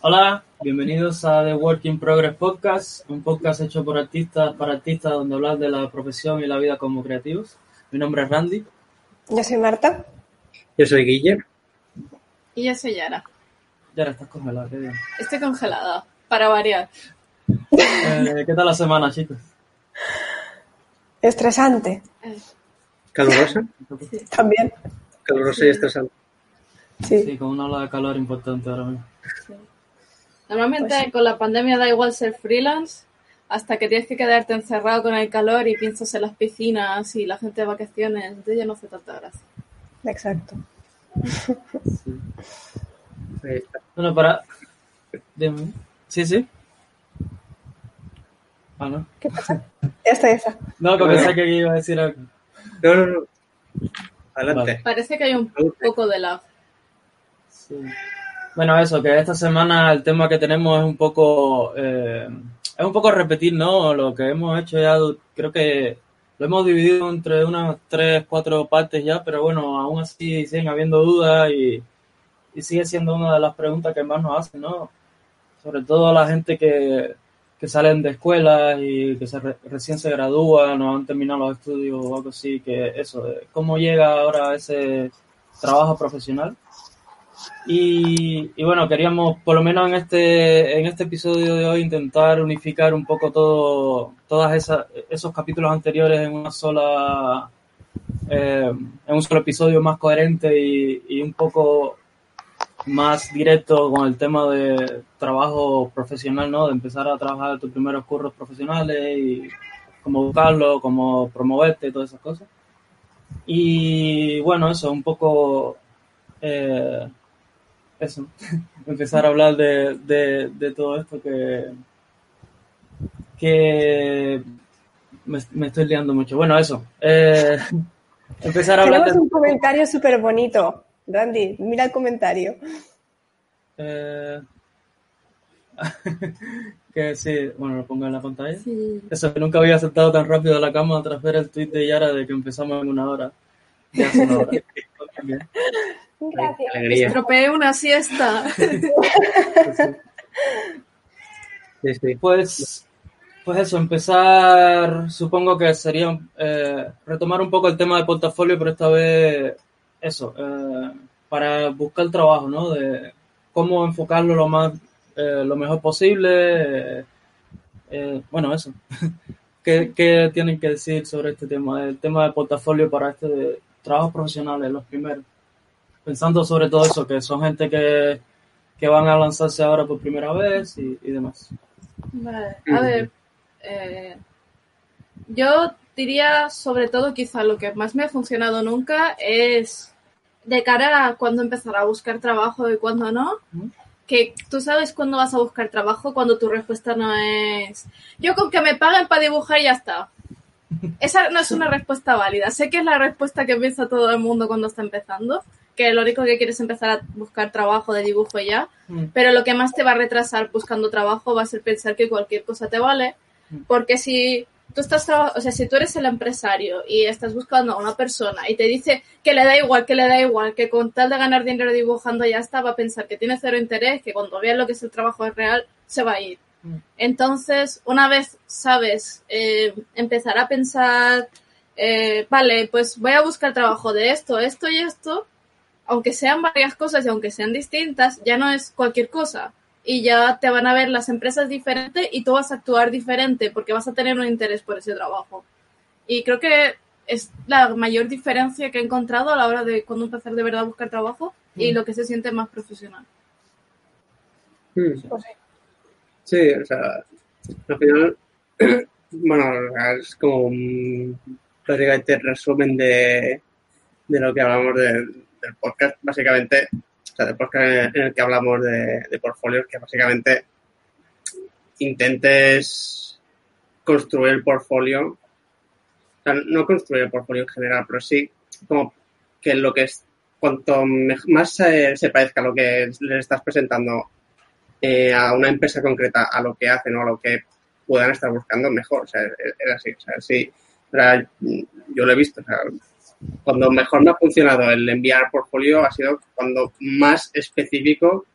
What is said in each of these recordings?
Hola, bienvenidos a The Working Progress Podcast, un podcast hecho por artistas para artistas donde hablar de la profesión y la vida como creativos. Mi nombre es Randy. Yo soy Marta. Yo soy Guille. Y yo soy Yara. Yara, estás congelada, qué bien. Estoy congelada, para variar. Eh, ¿Qué tal la semana, chicos? Estresante. ¿Calurosa? También. Calurosa y estresante. Sí. Sí, con una ola de calor importante ahora mismo. sí. Normalmente Pues sí. con la pandemia da igual ser freelance hasta que tienes que quedarte encerrado con el calor y piensas en las piscinas y la gente de vacaciones. Entonces ya no hace tanta gracia. Exacto. Sí. Está. Bueno, para... Sí, sí. Ah, ¿no? ¿Qué pasa? Ya está esa. No, que pensé que iba a decir algo. No, no, no. Adelante. Vale. Parece que hay un poco de lag. Sí. Bueno, eso, que esta semana el tema que tenemos es un poco, eh, es un poco repetir, ¿no? Lo que hemos hecho ya, creo que lo hemos dividido entre unas tres, cuatro partes ya, pero bueno, aún así siguen habiendo dudas y, y sigue siendo una de las preguntas que más nos hacen, ¿no? Sobre todo a la gente que, que salen de escuelas y que se re- recién se gradúan o han terminado los estudios o algo así, que eso, cómo llega ahora ese trabajo profesional. Y, bueno, queríamos, por lo menos en este, en este episodio de hoy, intentar unificar un poco todo, esas, esos capítulos anteriores en una sola, eh, en un solo episodio más coherente y, y un poco más directo con el tema de trabajo profesional, ¿no? De empezar a trabajar tus primeros curros profesionales y cómo buscarlo, cómo promoverte y todas esas cosas. Y bueno, eso, un poco eh, eso, empezar a hablar de, de, de todo esto que, que me, me estoy liando mucho. Bueno, eso, eh, empezar a hablar Tenemos de... un comentario súper bonito. Randy, mira el comentario. eh, que sí, bueno, lo pongo en la pantalla. Sí. Eso, que nunca había saltado tan rápido de la cama tras ver el tweet de Yara de que empezamos en una hora. Ya hace una hora. Gracias. Alegría. Estropeé una siesta. Sí, sí. Pues, pues eso, empezar, supongo que sería eh, retomar un poco el tema del portafolio, pero esta vez eso, eh, para buscar trabajo, ¿no? De cómo enfocarlo lo más, eh, lo mejor posible. eh, eh, bueno, eso. ¿Qué, ¿Qué tienen que decir sobre este tema? El tema del portafolio para este de trabajos profesionales, los primeros. Pensando sobre todo eso, que son gente que, que van a lanzarse ahora por primera vez y, y demás. Vale, a ver, eh, yo diría sobre todo quizá lo que más me ha funcionado nunca es de cara a cuándo empezar a buscar trabajo y cuándo no, que tú sabes cuándo vas a buscar trabajo cuando tu respuesta no es yo con que me paguen para dibujar y ya está. Esa no es una respuesta válida. Sé que es la respuesta que piensa todo el mundo cuando está empezando, que lo único que quieres es empezar a buscar trabajo de dibujo ya, Mm. pero lo que más te va a retrasar buscando trabajo va a ser pensar que cualquier cosa te vale, porque si tú estás o sea, si tú eres el empresario y estás buscando a una persona y te dice que le da igual, que le da igual, que con tal de ganar dinero dibujando ya está, va a pensar que tiene cero interés, que cuando vea lo que es el trabajo real, se va a ir. Mm. Entonces, una vez sabes eh, empezar a pensar, eh, vale, pues voy a buscar trabajo de esto, esto y esto, aunque sean varias cosas y aunque sean distintas, ya no es cualquier cosa. Y ya te van a ver las empresas diferentes y tú vas a actuar diferente porque vas a tener un interés por ese trabajo. Y creo que es la mayor diferencia que he encontrado a la hora de cuando empezar de verdad a buscar trabajo y Mm. lo que se siente más profesional. Mm. Pues sí. Sí, o sea, al final, bueno, es como un prácticamente resumen de, de lo que hablamos del, del podcast, básicamente, o sea, del podcast en el que hablamos de, de portfolios, que básicamente intentes construir el portfolio, o sea, no construir el portfolio en general, pero sí como que lo que es, cuanto más se, se parezca a lo que les estás presentando eh, a una empresa concreta, a lo que hacen o a lo que puedan estar buscando, mejor. O sea, es, es así. O sea, sí, yo lo he visto. O sea, cuando mejor me ha funcionado el enviar portfolio ha sido cuando más específico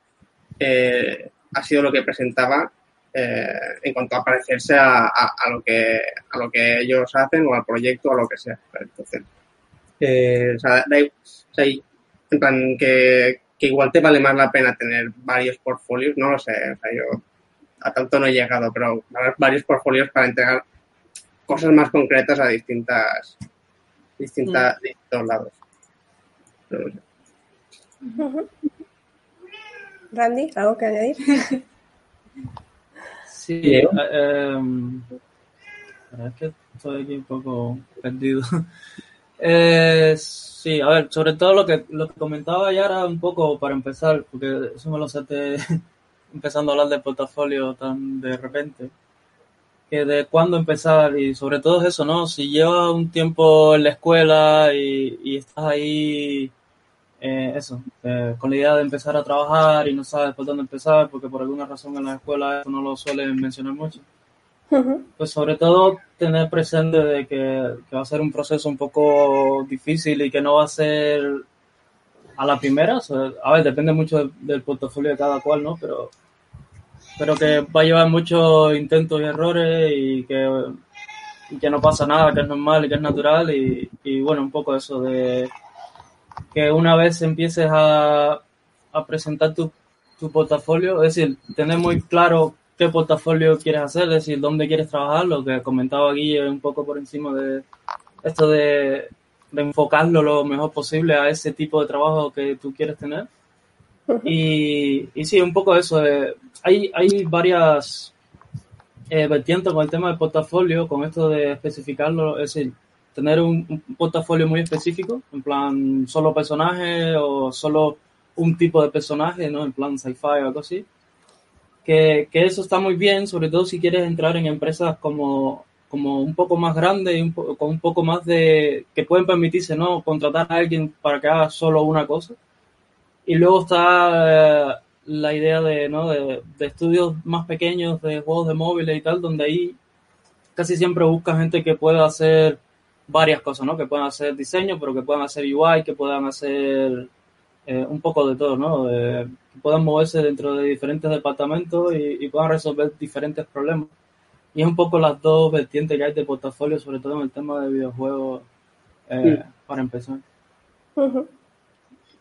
eh, ha sido lo que presentaba eh, en cuanto a parecerse a, a, a, lo que, a lo que ellos hacen o al proyecto o a lo que sea. Entonces, eh, o sea, da, o sea, en plan que, que igual te vale más la pena tener varios portfolios, no lo sé, o sea, yo a tanto no he llegado, pero varios portfolios para entregar cosas más concretas a distintas, distintas, mm. distintos lados. Randy, ¿algo que añadir? Sí, eh, eh, es que estoy aquí un poco perdido. Eh, sí, a ver, sobre todo lo que, lo que comentaba ya era un poco para empezar, porque eso me lo sé empezando a hablar de portafolio tan de repente, de cuándo empezar y sobre todo eso, ¿no? Si llevas un tiempo en la escuela y, y estás ahí, eh, eso, eh, con la idea de empezar a trabajar y no sabes por dónde empezar, porque por alguna razón en la escuela eso no lo suelen mencionar mucho pues sobre todo tener presente de que, que, va a ser un proceso un poco difícil y que no va a ser a la primera. O sea, a ver, depende mucho del, del, portafolio de cada cual, ¿no? Pero, pero que va a llevar muchos intentos y errores y que, y que no pasa nada, que es normal y que es natural. Y, y bueno, un poco eso de que una vez empieces a, a presentar tu, tu portafolio, es decir, tener muy claro qué portafolio quieres hacer, es decir, dónde quieres trabajar, lo que comentaba aquí un poco por encima de esto de, de, enfocarlo lo mejor posible a ese tipo de trabajo que tú quieres tener. Y, y sí, un poco eso. Eh, hay, hay varias eh, vertientes con el tema del portafolio, con esto de especificarlo, es decir, tener un, un portafolio muy específico, en plan solo personajes o solo un tipo de personaje, ¿no? En plan sci-fi o algo así que, que, eso está muy bien, sobre todo si quieres entrar en empresas como, como un poco más grandes un po con un poco más de que pueden permitirse no contratar a alguien para que haga solo una cosa. Y luego está eh, la idea de, ¿no? de, de, estudios más pequeños, de juegos de móviles y tal, donde ahí casi siempre busca gente que pueda hacer varias cosas, ¿no? Que puedan hacer diseño, pero que puedan hacer UI, que puedan hacer eh, un poco de todo, ¿no? Eh, que puedan moverse dentro de diferentes departamentos y, y, puedan resolver diferentes problemas. Y es un poco las dos vertientes que hay de portafolio, sobre todo en el tema de videojuegos, eh, sí. para empezar. Uh -huh.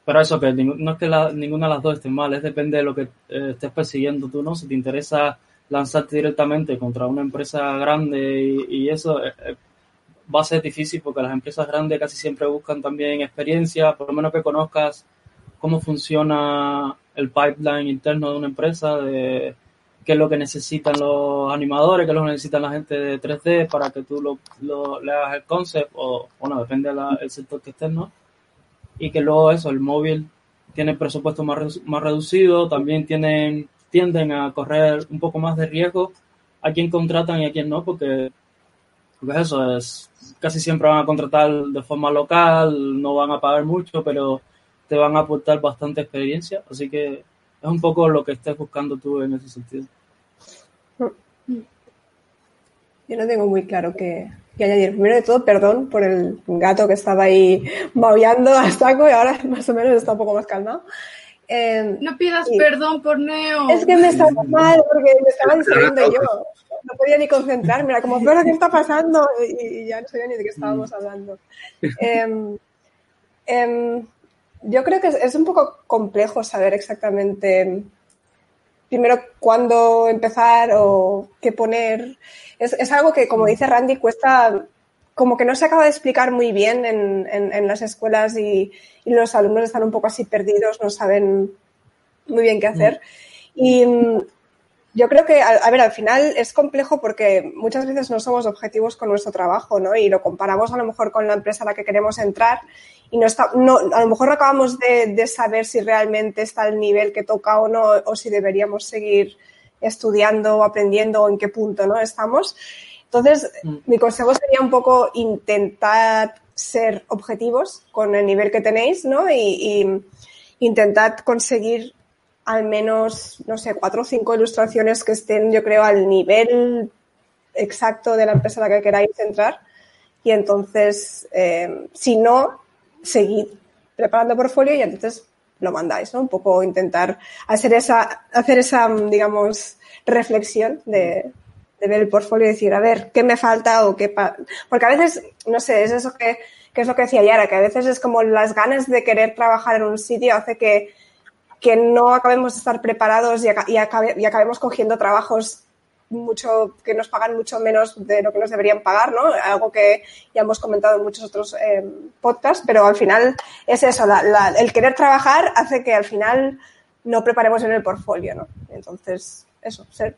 Pero eso, que no es que la, ninguna de las dos esté mal, es depende de lo que eh, estés persiguiendo tú, ¿no? Si te interesa lanzarte directamente contra una empresa grande y, y eso, eh, va a ser difícil porque las empresas grandes casi siempre buscan también experiencia, por lo menos que conozcas cómo funciona el pipeline interno de una empresa, de qué es lo que necesitan los animadores, qué es lo que necesitan la gente de 3D para que tú lo, lo le el concept, o bueno, depende del sector que estés, ¿no? Y que luego eso, el móvil tiene presupuesto más, más reducido, también tienen, tienden a correr un poco más de riesgo a quien contratan y a quien no, porque, porque eso es, casi siempre van a contratar de forma local, no van a pagar mucho, pero te van a aportar bastante experiencia, así que es un poco lo que estés buscando tú en ese sentido. Yo no tengo muy claro qué, qué añadir. Primero de todo, perdón por el gato que estaba ahí maullando a saco y ahora más o menos está un poco más calmado. Eh, no pidas perdón por Neo. Es que me estaba mal porque me estaba distrayendo yo. No podía ni concentrarme. Era como, ¿pero qué está pasando? Y, y, ya no sabía ni de qué estábamos hablando. eh, eh, yo creo que es, un poco complejo saber exactamente primero cuándo empezar o qué poner. Es, es, algo que, como dice Randy, cuesta, como que no se acaba de explicar muy bien en, en, en las escuelas y, y, los alumnos están un poco así perdidos, no saben muy bien qué hacer. Y yo creo que, a, a, ver, al final es complejo porque muchas veces no somos objetivos con nuestro trabajo, ¿no? Y lo comparamos a lo mejor con la empresa a la que queremos entrar y no está, no, a lo mejor no acabamos de, de saber si realmente está el nivel que toca o no, o si deberíamos seguir estudiando o aprendiendo o en qué punto, ¿no? Estamos. Entonces, mm. mi consejo sería un poco intentar ser objetivos con el nivel que tenéis, ¿no? Y, y intentad conseguir al menos, no sé, cuatro o cinco ilustraciones que estén, yo creo, al nivel exacto de la empresa a la que queráis entrar. Y entonces, eh, si no, seguid preparando portfolio y entonces lo mandáis, ¿no? Un poco intentar hacer esa, hacer esa, digamos, reflexión de, ver el portfolio y decir, a ver, ¿qué me falta o qué Porque a veces, no sé, es eso que, que, es lo que decía Yara, que a veces es como las ganas de querer trabajar en un sitio hace que, que no acabemos de estar preparados y, acabemos cogiendo trabajos mucho, que nos pagan mucho menos de lo que nos deberían pagar, ¿no? Algo que ya hemos comentado en muchos otros eh, podcasts, pero al final es eso, el querer trabajar hace que al final no preparemos en el portfolio, ¿no? Entonces, eso, ser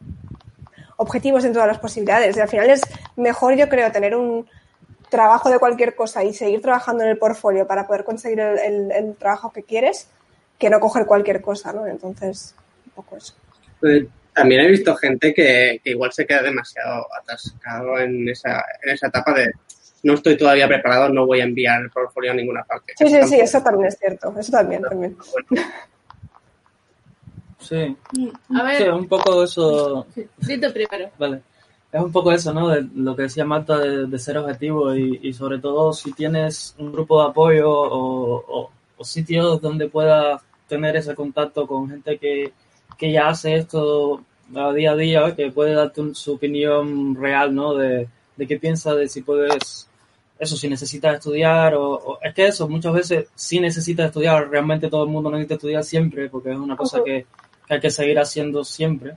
objetivos en todas las posibilidades. Y al final es mejor, yo creo, tener un trabajo de cualquier cosa y seguir trabajando en el portfolio para poder conseguir el trabajo que quieres que no coger cualquier cosa, ¿no? Entonces, un poco eso. Pues también he visto gente que, que, igual se queda demasiado atascado en esa, en esa etapa de no estoy todavía preparado, no voy a enviar el portfolio a ninguna parte. Sí, sí, sí, eso también es cierto. Eso también, no, también. Bueno. Sí. A ver. Sí, un poco eso. Sí, primero. Vale. Es un poco eso, ¿no? De lo que decía Marta de, de ser objetivo y, y, sobre todo si tienes un grupo de apoyo o, o, o sitios donde puedas tener ese contacto con gente que, que ya hace esto a día a día, que puede darte un, su opinión real, ¿no? De, de qué piensa, de si puedes, eso, si necesitas estudiar, o, o, es que eso, muchas veces sí necesitas estudiar, realmente todo el mundo necesita estudiar siempre, porque es una cosa que, que hay que seguir haciendo siempre,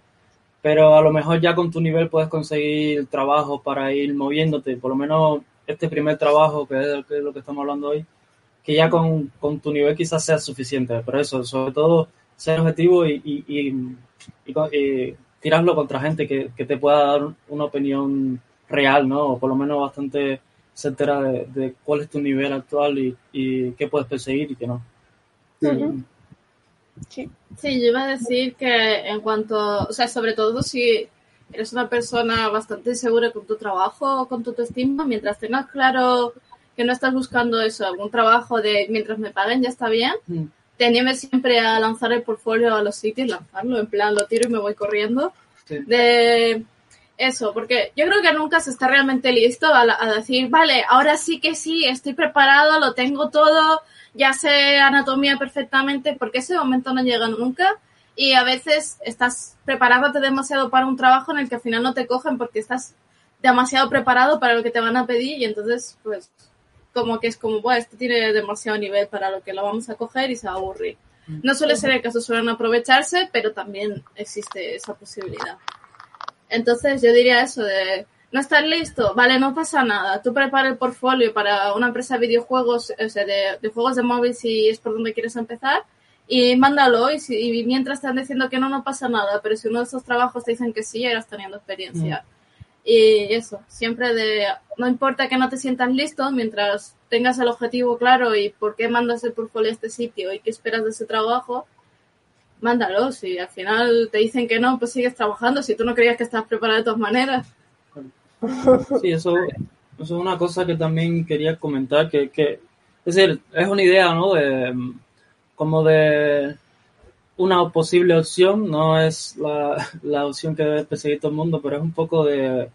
pero a lo mejor ya con tu nivel puedes conseguir trabajo para ir moviéndote, por lo menos este primer trabajo, que es, que es lo que estamos hablando hoy, que ya con, con tu nivel quizás sea suficiente, pero eso, sobre todo ser objetivo y, y, y, y, tirarlo contra gente que, que, te pueda dar una opinión real, ¿no? O por lo menos bastante certera de, de cuál es tu nivel actual y, y qué puedes perseguir y qué no. Sí. sí, yo iba a decir que en cuanto, o sea, sobre todo si eres una persona bastante segura con tu trabajo o con tu autoestima, mientras tengas claro que no estás buscando eso, algún trabajo de mientras me paguen ya está bien, mm te animes siempre a lanzar el portfolio a los sitios, lanzarlo, en plan, lo tiro y me voy corriendo. Sí. De eso, porque yo creo que nunca se está realmente listo a, a, decir, vale, ahora sí que sí, estoy preparado, lo tengo todo, ya sé anatomía perfectamente, porque ese momento no llega nunca. Y a veces estás preparándote demasiado para un trabajo en el que al final no te cogen porque estás demasiado preparado para lo que te van a pedir y entonces, pues, como que es como, bueno, este tiene demasiado nivel para lo que lo vamos a coger y se va a aburrir. No suele ser el caso, suelen aprovecharse, pero también existe esa posibilidad. Entonces yo diría eso de, no estar listo, vale, no pasa nada. Tú prepara el portfolio para una empresa de videojuegos, o sea, de, de juegos de móvil si es por donde quieres empezar y mándalo y, si, y mientras están diciendo que no, no pasa nada, pero si uno de esos trabajos te dicen que sí, ya estás teniendo experiencia. Mm. Y eso, siempre de, no importa que no te sientas listo, mientras tengas el objetivo claro y por qué mandas el portfolio a este sitio y qué esperas de ese trabajo, mándalo. Si al final te dicen que no, pues sigues trabajando. Si tú no creías que estás preparado de todas maneras. Sí, eso, eso es una cosa que también quería comentar, que, que es decir, es una idea, ¿no? De, como de una posible opción, no es la, la opción que debe perseguir todo el mundo, pero es un poco de,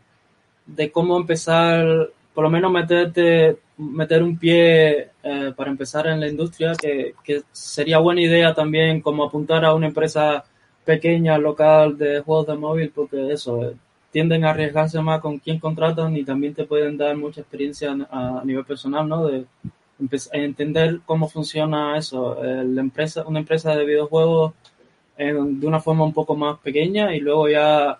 de cómo empezar, por lo menos meterte, meter un pie eh, para empezar en la industria, que, que, sería buena idea también como apuntar a una empresa pequeña, local de juegos de móvil, porque eso, eh, tienden a arriesgarse más con quién contratan y también te pueden dar mucha experiencia a, a nivel personal, ¿no? De entender cómo funciona eso, eh, la empresa, una empresa de videojuegos eh, de una forma un poco más pequeña y luego ya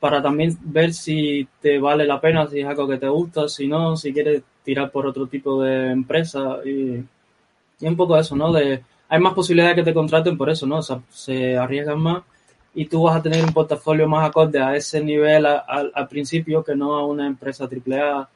para también ver si te vale la pena, si es algo que te gusta, si no, si quieres tirar por otro tipo de empresa y, un poco eso, ¿no? De, hay más posibilidades de que te contraten por eso, ¿no? O sea, se arriesgan más y tú vas a tener un portafolio más acorde a ese nivel al principio que no a una empresa AAA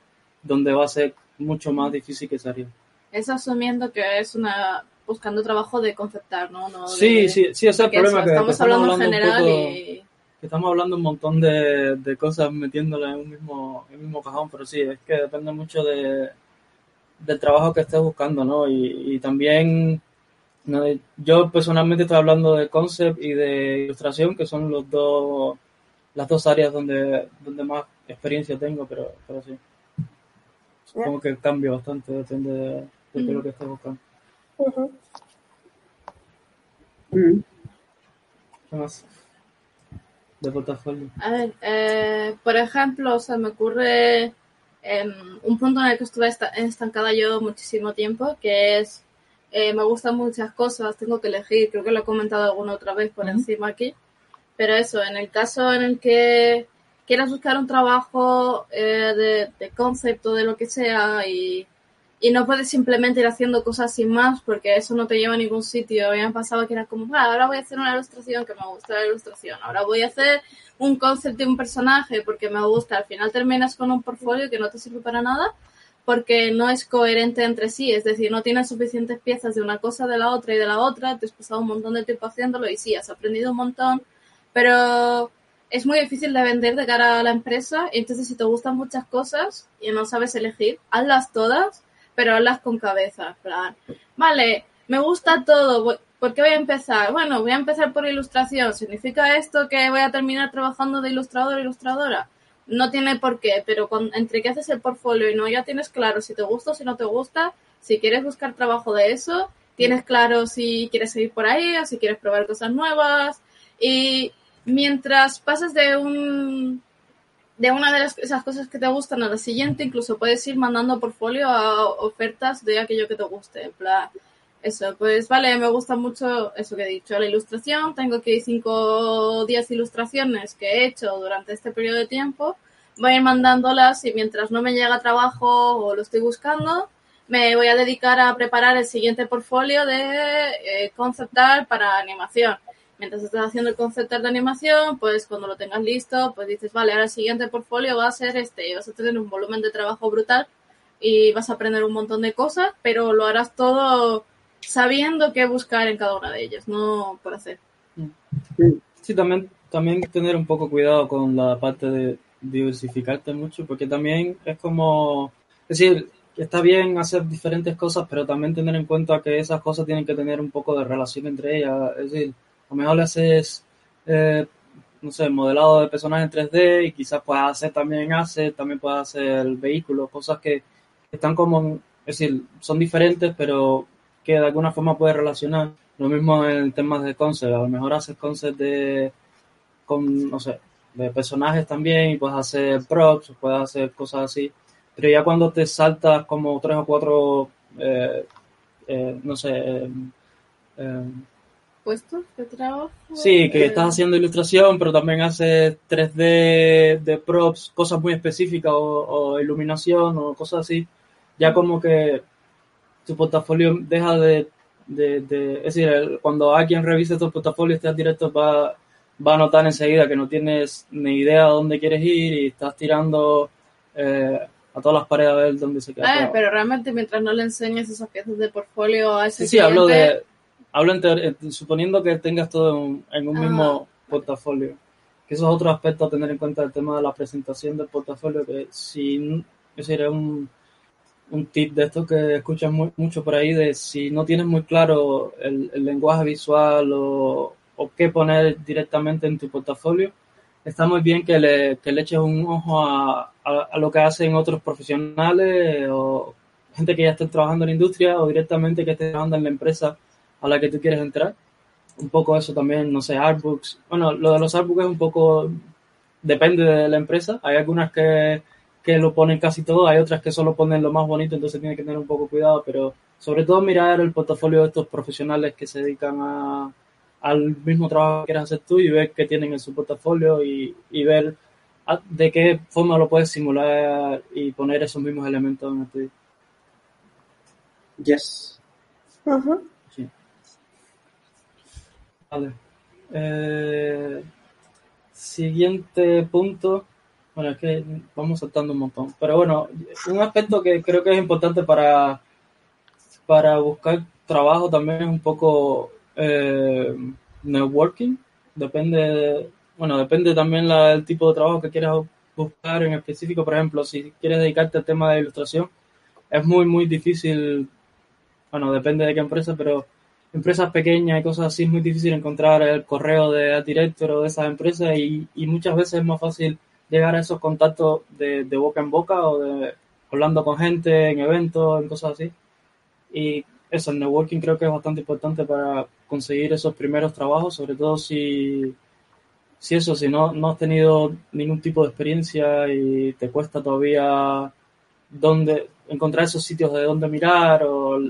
donde va a ser mucho más difícil que se arriesgue. Es asumiendo que es una buscando trabajo de conceptar, ¿no? no sí, de, sí, sí, ese es el problema. Eso, que, estamos, hablando en general poco, y... Que estamos hablando un montón de, de cosas metiéndolas en un mismo, en un mismo cajón, pero sí, es que depende mucho de, del trabajo que estés buscando, ¿no? Y, y también, ¿no? yo personalmente estoy hablando de concept y de ilustración, que son los dos, las dos áreas donde, donde más experiencia tengo, pero, pero sí. Supongo que cambia bastante, depende de, de, de lo que estés buscando. Uh -huh. Mm. ¿Qué más? De portafolio. A ver, eh, por ejemplo, o sea, me ocurre em, un punto en el que estuve esta- estancada yo muchísimo tiempo, que es, eh, me gustan muchas cosas, tengo que elegir, creo que lo he comentado alguna otra vez por encima aquí, pero eso, en el caso en el que quieras buscar un trabajo eh, de, de concepto, de lo que sea, y, y no puedes simplemente ir haciendo cosas sin más, porque eso no te lleva a ningún sitio. A mí me pasaba que era como, "Ah, ahora voy a hacer una ilustración que me gusta la ilustración, ahora voy a hacer un concept de un personaje porque me gusta. Al final terminas con un portfolio que no te sirve para nada porque no es coherente entre sí, es decir, no tienes suficientes piezas de una cosa, de la otra y de la otra, te has pasado un montón de tiempo haciéndolo y sí, has aprendido un montón, pero es muy difícil de vender de cara a la empresa, entonces si te gustan muchas cosas y no sabes elegir, hazlas todas, pero hazlas con cabeza, plan, vale, me gusta todo, ¿por qué voy a empezar? Bueno, voy a empezar por ilustración, ¿significa esto que voy a terminar trabajando de ilustrador o ilustradora? No tiene por qué, pero entre que haces el portfolio y no, ya tienes claro si te gusta o si no te gusta, si quieres buscar trabajo de eso, tienes claro si quieres seguir por ahí o si quieres probar cosas nuevas, y mientras pasas de un de una de las, esas cosas que te gustan a la siguiente, incluso puedes ir mandando portfolio a ofertas de aquello que te guste. En plan, eso, pues vale, me gusta mucho eso que he dicho, la ilustración. Tengo aquí 5 o 10 ilustraciones que he hecho durante este periodo de tiempo. Voy a ir mandándolas y mientras no me llega trabajo o lo estoy buscando, me voy a dedicar a preparar el siguiente portfolio de eh, concept art para animación mientras estás haciendo el concept art de animación, pues cuando lo tengas listo, pues dices, vale, ahora el siguiente portfolio va a ser este, y vas a tener un volumen de trabajo brutal y vas a aprender un montón de cosas, pero lo harás todo sabiendo qué buscar en cada una de ellas, no por hacer. Sí, también, también tener un poco cuidado con la parte de diversificarte mucho, porque también es como, es decir, está bien hacer diferentes cosas, pero también tener en cuenta que esas cosas tienen que tener un poco de relación entre ellas. Es decir, a lo mejor le haces, eh, no sé, modelado de personajes en 3D y quizás puedas hacer también asset, también puedas hacer vehículos, cosas que están como, es decir, son diferentes, pero que de alguna forma puedes relacionar. Lo mismo en temas de concept, a lo mejor haces concept de, con, no sé, de personajes también y puedes hacer props, puedes hacer cosas así, pero ya cuando te saltas como tres o cuatro, eh, eh, no sé, eh, eh, ¿Puestos de trabajo? Sí, que estás haciendo ilustración, pero también haces 3D de props, cosas muy específicas o, o iluminación o cosas así. Ya como que tu portafolio deja de, de, de- es decir, cuando alguien revise tu portafolio, estás directo va, va a notar enseguida que no tienes ni idea a dónde quieres ir y estás tirando eh, a todas las paredes a ver dónde se queda. eh, pegado. pero realmente mientras no le enseñes esas piezas de portfolio a ese Sí, sí, hablo cliente, de. Hablo en teoría- suponiendo que tengas todo en, en un Ah. mismo portafolio. Que eso es otro aspecto a tener en cuenta el tema de la presentación del portafolio. Que si. Es decir, es un, un tip de esto que escuchas mu- mucho por ahí: de si no tienes muy claro el, el lenguaje visual o, o qué poner directamente en tu portafolio, está muy bien que le, que le eches un ojo a, a, a lo que hacen otros profesionales o gente que ya esté trabajando en la industria o directamente que esté trabajando en la empresa a la que tú quieres entrar. Un poco eso también, no sé, artbooks. Bueno, lo de los artbooks es un poco, depende de la empresa. Hay algunas que, que lo ponen casi todo, hay otras que solo ponen lo más bonito, entonces tiene que tener un poco cuidado, pero sobre todo mirar el portafolio de estos profesionales que se dedican a, al mismo trabajo que quieres hacer tú y ver qué tienen en su portafolio y, y ver a- de qué forma lo puedes simular y poner esos mismos elementos en el tuyo. Yes. Ujú. Sí. Vale. Eh, siguiente punto. Bueno, es que vamos saltando un montón. Pero bueno, un aspecto que creo que es importante para, para buscar trabajo también es un poco eh, networking. Depende, bueno, depende también la- el tipo de trabajo que quieras buscar en específico. Por ejemplo, si quieres dedicarte al tema de ilustración, es muy, muy difícil bueno, depende de qué empresa, pero empresas pequeñas y cosas así es muy difícil encontrar el correo de director o de esas empresas y, y muchas veces es más fácil llegar a esos contactos de, de boca en boca o de hablando con gente en eventos, en cosas así. Y eso, el networking creo que es bastante importante para, conseguir esos primeros trabajos, sobre todo si, si eso, si no, no has tenido ningún tipo de experiencia y te cuesta todavía dónde encontrar esos sitios de dónde mirar o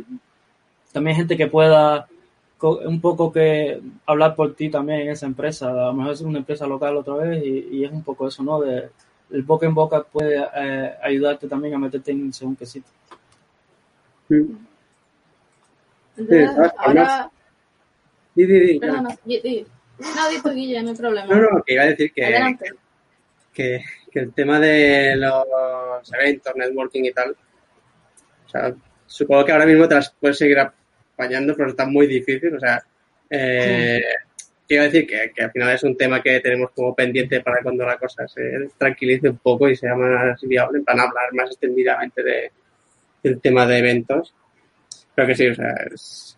también gente que pueda un poco que hablar por ti también en esa empresa, a lo mejor es una empresa local otra vez y, es un poco eso, ¿no? De, el boca en boca puede eh, ayudarte también a meterte en según qué sitio. ahora... Di, di, di, Perdona, di, No, di Guille, no hay problema. No, no, que iba a decir que, que, que, el tema de los eventos, networking y tal, o sea, supongo que ahora mismo te las puedes seguir apañando, pero está muy difícil, o sea, eh, quiero decir que, al final es un tema que tenemos como pendiente para cuando la cosa se tranquilice un poco y sea más viable, para hablar más extendidamente de, del tema de eventos. Pero que sí, o sea, es,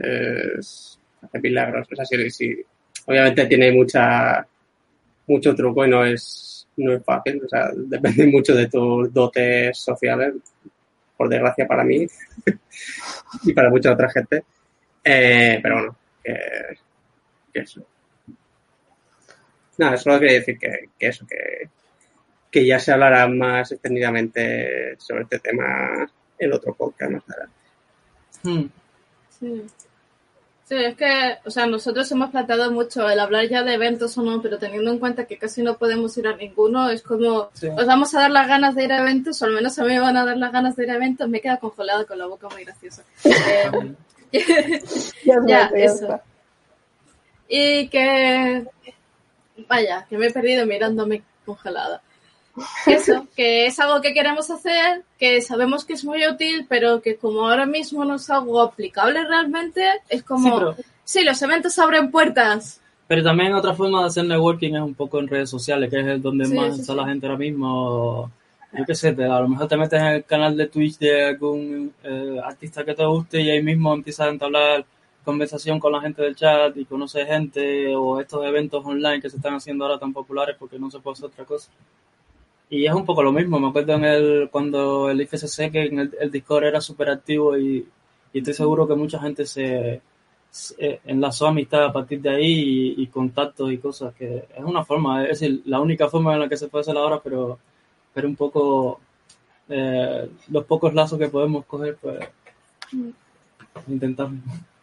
es hace milagros. O sea, sí, obviamente tiene mucha mucho truco y no es, no es fácil. O sea, depende mucho de tus dotes sociales, por desgracia para mí y para mucha otra gente. Eh, pero bueno, que, que, eso. Nada, solo quería decir que, que eso, que, que ya se hablará más extendidamente sobre este tema en otro podcast más adelante. Hmm. Sí. Sí, es que, o sea, nosotros hemos planteado mucho el hablar ya de eventos o no, pero teniendo en cuenta que casi no podemos ir a ninguno, es como, os vamos a dar las ganas de ir a eventos, o al menos a mí me van a dar las ganas de ir a eventos, me queda congelada con la boca muy graciosa. Eh, ya, eso. Y que, vaya, que me he perdido mirándome congelada. Eso, que es algo que queremos hacer, que sabemos que es muy útil, pero que como ahora mismo no es algo aplicable realmente, es como, sí, los eventos abren puertas. Pero también otra forma de hacer networking es un poco en redes sociales, que es donde más está la gente ahora mismo. Yo qué sé, a lo mejor te metes en el canal de Twitch de algún eh, artista que te guste y ahí mismo empiezas a entablar conversación con la gente del chat y conoces gente o estos eventos online que se están haciendo ahora tan populares porque no se puede hacer otra cosa. Y es un poco lo mismo, me acuerdo en el, cuando el IFSC que en el, Discord era súper activo y, estoy seguro que mucha gente se, enlazó amistad a partir de ahí y, contactos y cosas, que es una forma, es decir, la única forma en la que se puede hacer ahora, pero, pero un poco eh, los pocos lazos que podemos coger, pues intentar.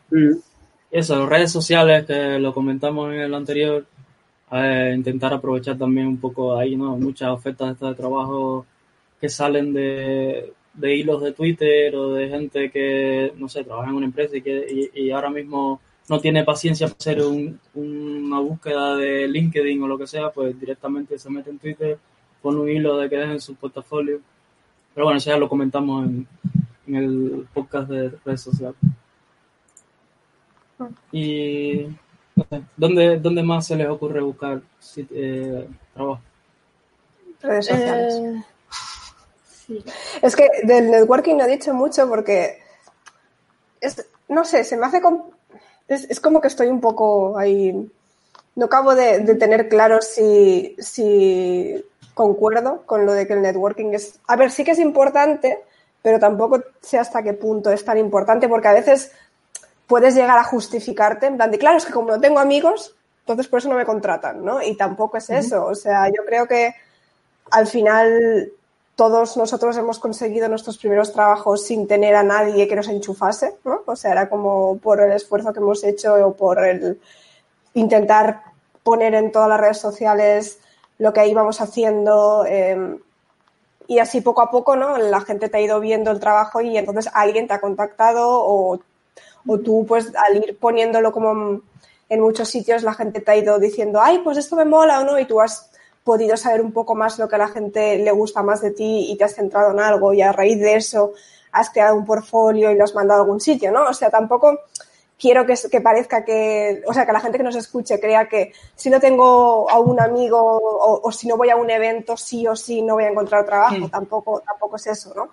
Mm. Eso, redes sociales, que lo comentamos en el anterior, intentar aprovechar también un poco ahí, ¿no? Muchas ofertas de trabajo que salen de, hilos de Twitter o de gente que, no sé, trabaja en una empresa y, que, y, ahora mismo no tiene paciencia para hacer una búsqueda de LinkedIn o lo que sea, pues directamente se mete en Twitter, pone un hilo de que dejen su portafolio. Pero bueno, eso ya lo comentamos en, en el podcast de redes sociales. Ah. Y ¿Dónde, ¿Dónde más se les ocurre buscar eh, trabajo? Redes sociales. Eh, es que del networking no he dicho mucho porque es, no sé, se me hace es, como que estoy un poco ahí. No acabo de, tener claro si, si concuerdo con lo de que el networking es. A ver, sí que es importante, pero tampoco sé hasta qué punto es tan importante porque a veces puedes llegar a justificarte en plan de, claro, es que como no tengo amigos, entonces por eso no me contratan, ¿no? Y tampoco es eso. O sea, yo creo que al final todos nosotros hemos conseguido nuestros primeros trabajos sin tener a nadie que nos enchufase, ¿no? O sea, era como por el esfuerzo que hemos hecho o por el intentar poner en todas las redes sociales lo que íbamos haciendo. Em, y así poco a poco, ¿no? La gente te ha ido viendo el trabajo y entonces alguien te ha contactado o o tú, pues, al ir poniéndolo como en muchos sitios, la gente te ha ido diciendo, ay, pues esto me mola o no, y tú has podido saber un poco más lo que a la gente le gusta más de ti y te has centrado en algo y a raíz de eso has creado un portfolio y lo has mandado a algún sitio, ¿no? O sea, tampoco quiero que, que, parezca que, o sea, que la gente que nos escuche crea que si no tengo a un amigo o, si no voy a un evento, sí o sí no voy a encontrar trabajo. Tampoco, tampoco es eso, ¿no?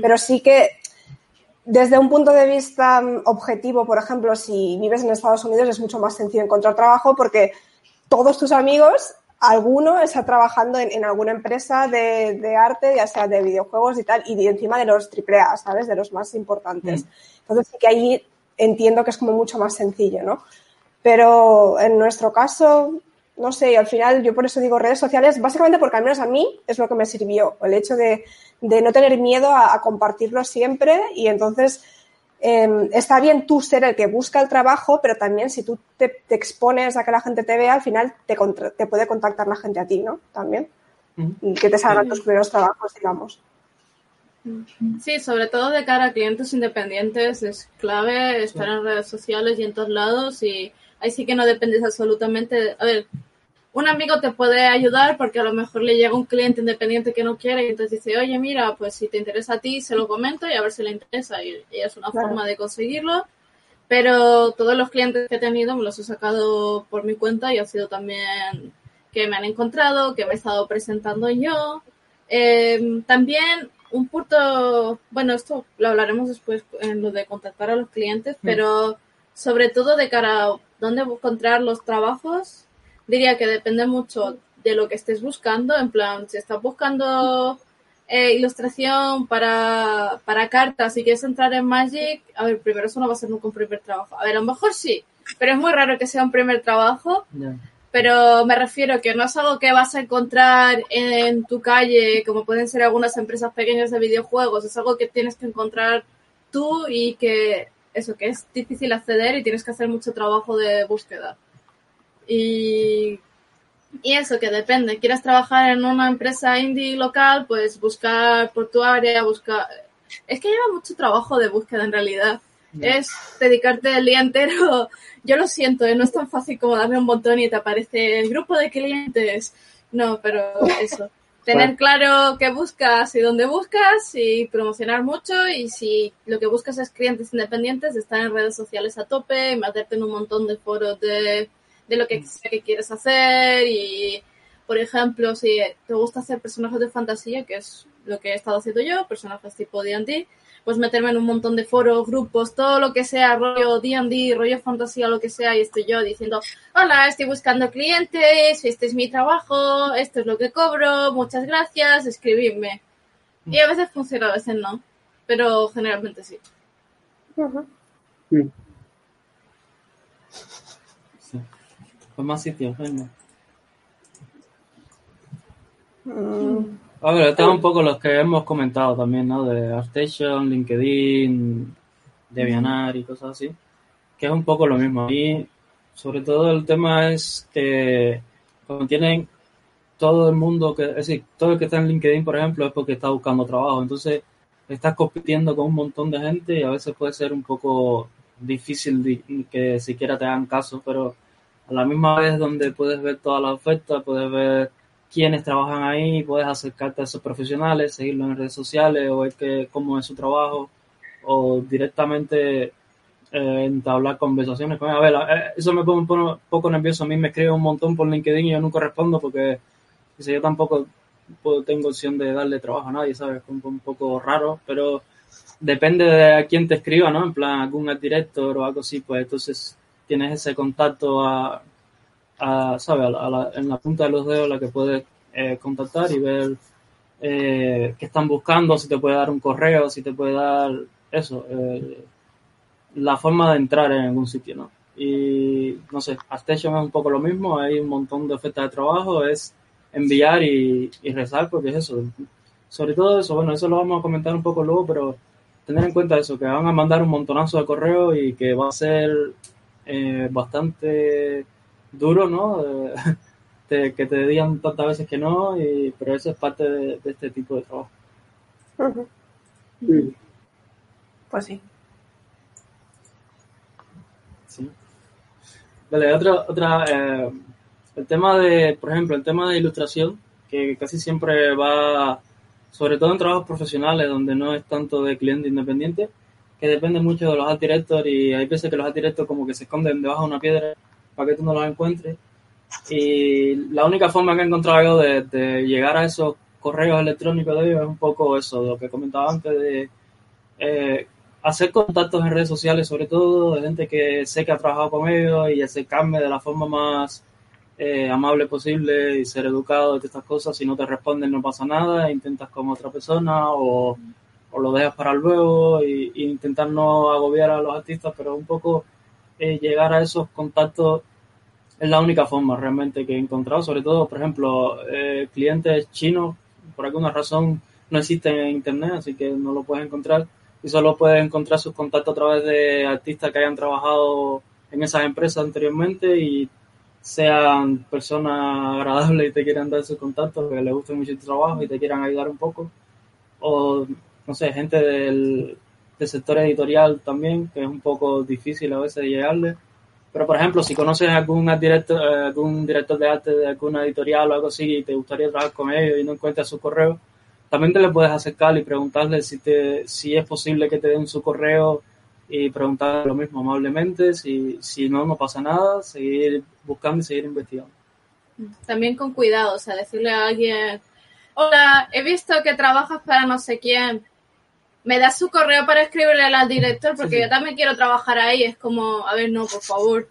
Pero sí que desde un punto de vista mm, objetivo, por ejemplo, si vives en Estados Unidos es mucho más sencillo encontrar trabajo porque todos tus amigos, alguno está trabajando en, alguna empresa de, arte, ya sea de videojuegos y tal, y encima de los AAA, ¿sabes? De los más importantes. Mm. Entonces sí que ahí entiendo que es como mucho más sencillo, ¿no? Pero en nuestro caso, no sé, al final yo por eso digo redes sociales, básicamente porque al menos a mí es lo que me sirvió, el hecho de, de no tener miedo a, a, compartirlo siempre y entonces eh, está bien tú ser el que busca el trabajo, pero también si tú te, te expones a que la gente te vea, al final te, te, puede contactar la gente a ti, ¿no? También. Y que te salgan tus primeros trabajos, digamos. Sí, sobre todo de cara a clientes independientes es clave estar en redes sociales y en todos lados y ahí sí que no dependes absolutamente. A ver, un amigo te puede ayudar porque a lo mejor le llega un cliente independiente que no quiere y entonces dice, oye, mira, pues si te interesa a ti, se lo comento y a ver si le interesa. Y, y es una claro. forma de conseguirlo. Pero todos los clientes que he tenido me los he sacado por mi cuenta y ha sido también que me han encontrado, que me he estado presentando yo. Eh, también un punto, bueno, esto lo hablaremos después en lo de contactar a los clientes, mm. pero sobre todo de cara a dónde encontrar los trabajos, diría que depende mucho de lo que estés buscando. En plan, si estás buscando eh, ilustración para, para cartas y quieres entrar en Magic, a ver, primero eso no va a ser nunca un primer trabajo. A ver, a lo mejor sí, pero es muy raro que sea un primer trabajo. Pero me refiero que no es algo que vas a encontrar en tu calle, como pueden ser algunas empresas pequeñas de videojuegos, es algo que tienes que encontrar tú y que eso, que es difícil acceder y tienes que hacer mucho trabajo de búsqueda. Y, y eso, que depende. ¿Quieres trabajar en una empresa indie local? Pues buscar por tu área, buscar... Es que lleva mucho trabajo de búsqueda en realidad es dedicarte el día entero. Yo lo siento, ¿eh? no es tan fácil como darle un botón y te aparece el grupo de clientes. No, pero eso. Tener claro qué buscas y dónde buscas y promocionar mucho. Y si lo que buscas es clientes independientes, estar en redes sociales a tope y meterte en un montón de foros de, de lo que, que quieres hacer. Y, por ejemplo, si te gusta hacer personajes de fantasía, que es lo que he estado haciendo yo, personajes tipo D&D, pues meterme en un montón de foros, grupos, todo lo que sea, rollo D&D, rollo fantasía, lo que sea, y estoy yo diciendo, hola, estoy buscando clientes, este es mi trabajo, esto es lo que cobro, muchas gracias, escribidme. Y a veces funciona, a veces no, pero generalmente sí. Uh -huh. sí. Pues más sitios, venga. Mm. A ver, están un poco los que hemos comentado también, ¿no? De ArtStation, LinkedIn, Debianar y cosas así, que es un poco lo mismo. Y sobre todo el tema es que como tienen todo el mundo, que, es decir, todo el que está en LinkedIn, por ejemplo, es porque está buscando trabajo. Entonces, estás compitiendo con un montón de gente y a veces puede ser un poco difícil que siquiera te hagan caso, pero a la misma vez donde puedes ver todas las ofertas, puedes ver quienes trabajan ahí, puedes acercarte a esos profesionales, seguirlos en redes sociales o ver que, cómo es su trabajo o directamente eh, entablar conversaciones con él. A ver, eh, eso me pone un poco nervioso. A mí me escribe un montón por LinkedIn y yo nunca respondo porque dice, yo tampoco tengo opción de darle trabajo a nadie, ¿sabes? Es un, un poco raro, pero depende de a quién te escriba, ¿no? En plan, algún director o algo así, pues entonces tienes ese contacto a, a, ¿sabe? A la, en la punta de los dedos la que puedes eh, contactar y ver eh, qué están buscando, si te puede dar un correo, si te puede dar eso, eh, la forma de entrar en algún sitio, ¿no? Y no sé, ArtStation es un poco lo mismo, hay un montón de ofertas de trabajo, es enviar y, y rezar, porque es eso. Sobre todo eso, bueno, eso lo vamos a comentar un poco luego, pero tener en cuenta eso, que van a mandar un montonazo de correo y que va a ser eh, bastante duro, ¿no? Te, que te digan tantas veces que no, y, pero eso es parte de, de este tipo de trabajo. Uh -huh. sí. Pues sí. Sí. Vale, otra, otra eh, el tema de, por ejemplo, el tema de ilustración, que casi siempre va, sobre todo en trabajos profesionales, donde no es tanto de cliente independiente, que depende mucho de los art directors y hay veces que los art directors como que se esconden debajo de una piedra para que tú no los encuentres. Y la única forma que he encontrado yo de, de, llegar a esos correos electrónicos de ellos es un poco eso, lo que comentaba antes de eh, hacer contactos en redes sociales, sobre todo de gente que sé que ha trabajado con ellos y acercarme de la forma más eh, amable posible y ser educado de estas cosas. Si no te responden, no pasa nada, intentas con otra persona o, o lo dejas para luego y, y intentar no agobiar a los artistas, pero un poco eh, llegar a esos contactos es la única forma realmente que he encontrado, sobre todo, por ejemplo, eh, clientes chinos, por alguna razón no existen en Internet, así que no lo puedes encontrar y solo puedes encontrar sus contactos a través de artistas que hayan trabajado en esas empresas anteriormente y sean personas agradables y te quieran dar sus contactos, que les guste mucho tu trabajo y te quieran ayudar un poco. O, no sé, gente del, del sector editorial también, que es un poco difícil a veces llegarle. Pero, por ejemplo, si conoces algún director, eh, algún director de arte de alguna editorial o algo así y te gustaría trabajar con ellos y no encuentras su correo, también te le puedes acercar y preguntarle si, te, si es posible que te den su correo y preguntarle lo mismo amablemente. Si, si no, no pasa nada, seguir buscando y seguir investigando. También con cuidado, o sea, decirle a alguien, hola, he visto que trabajas para no sé quién, me das su correo para escribirle al director porque Sí, sí. yo también quiero trabajar ahí. Es como, a ver, no, por favor.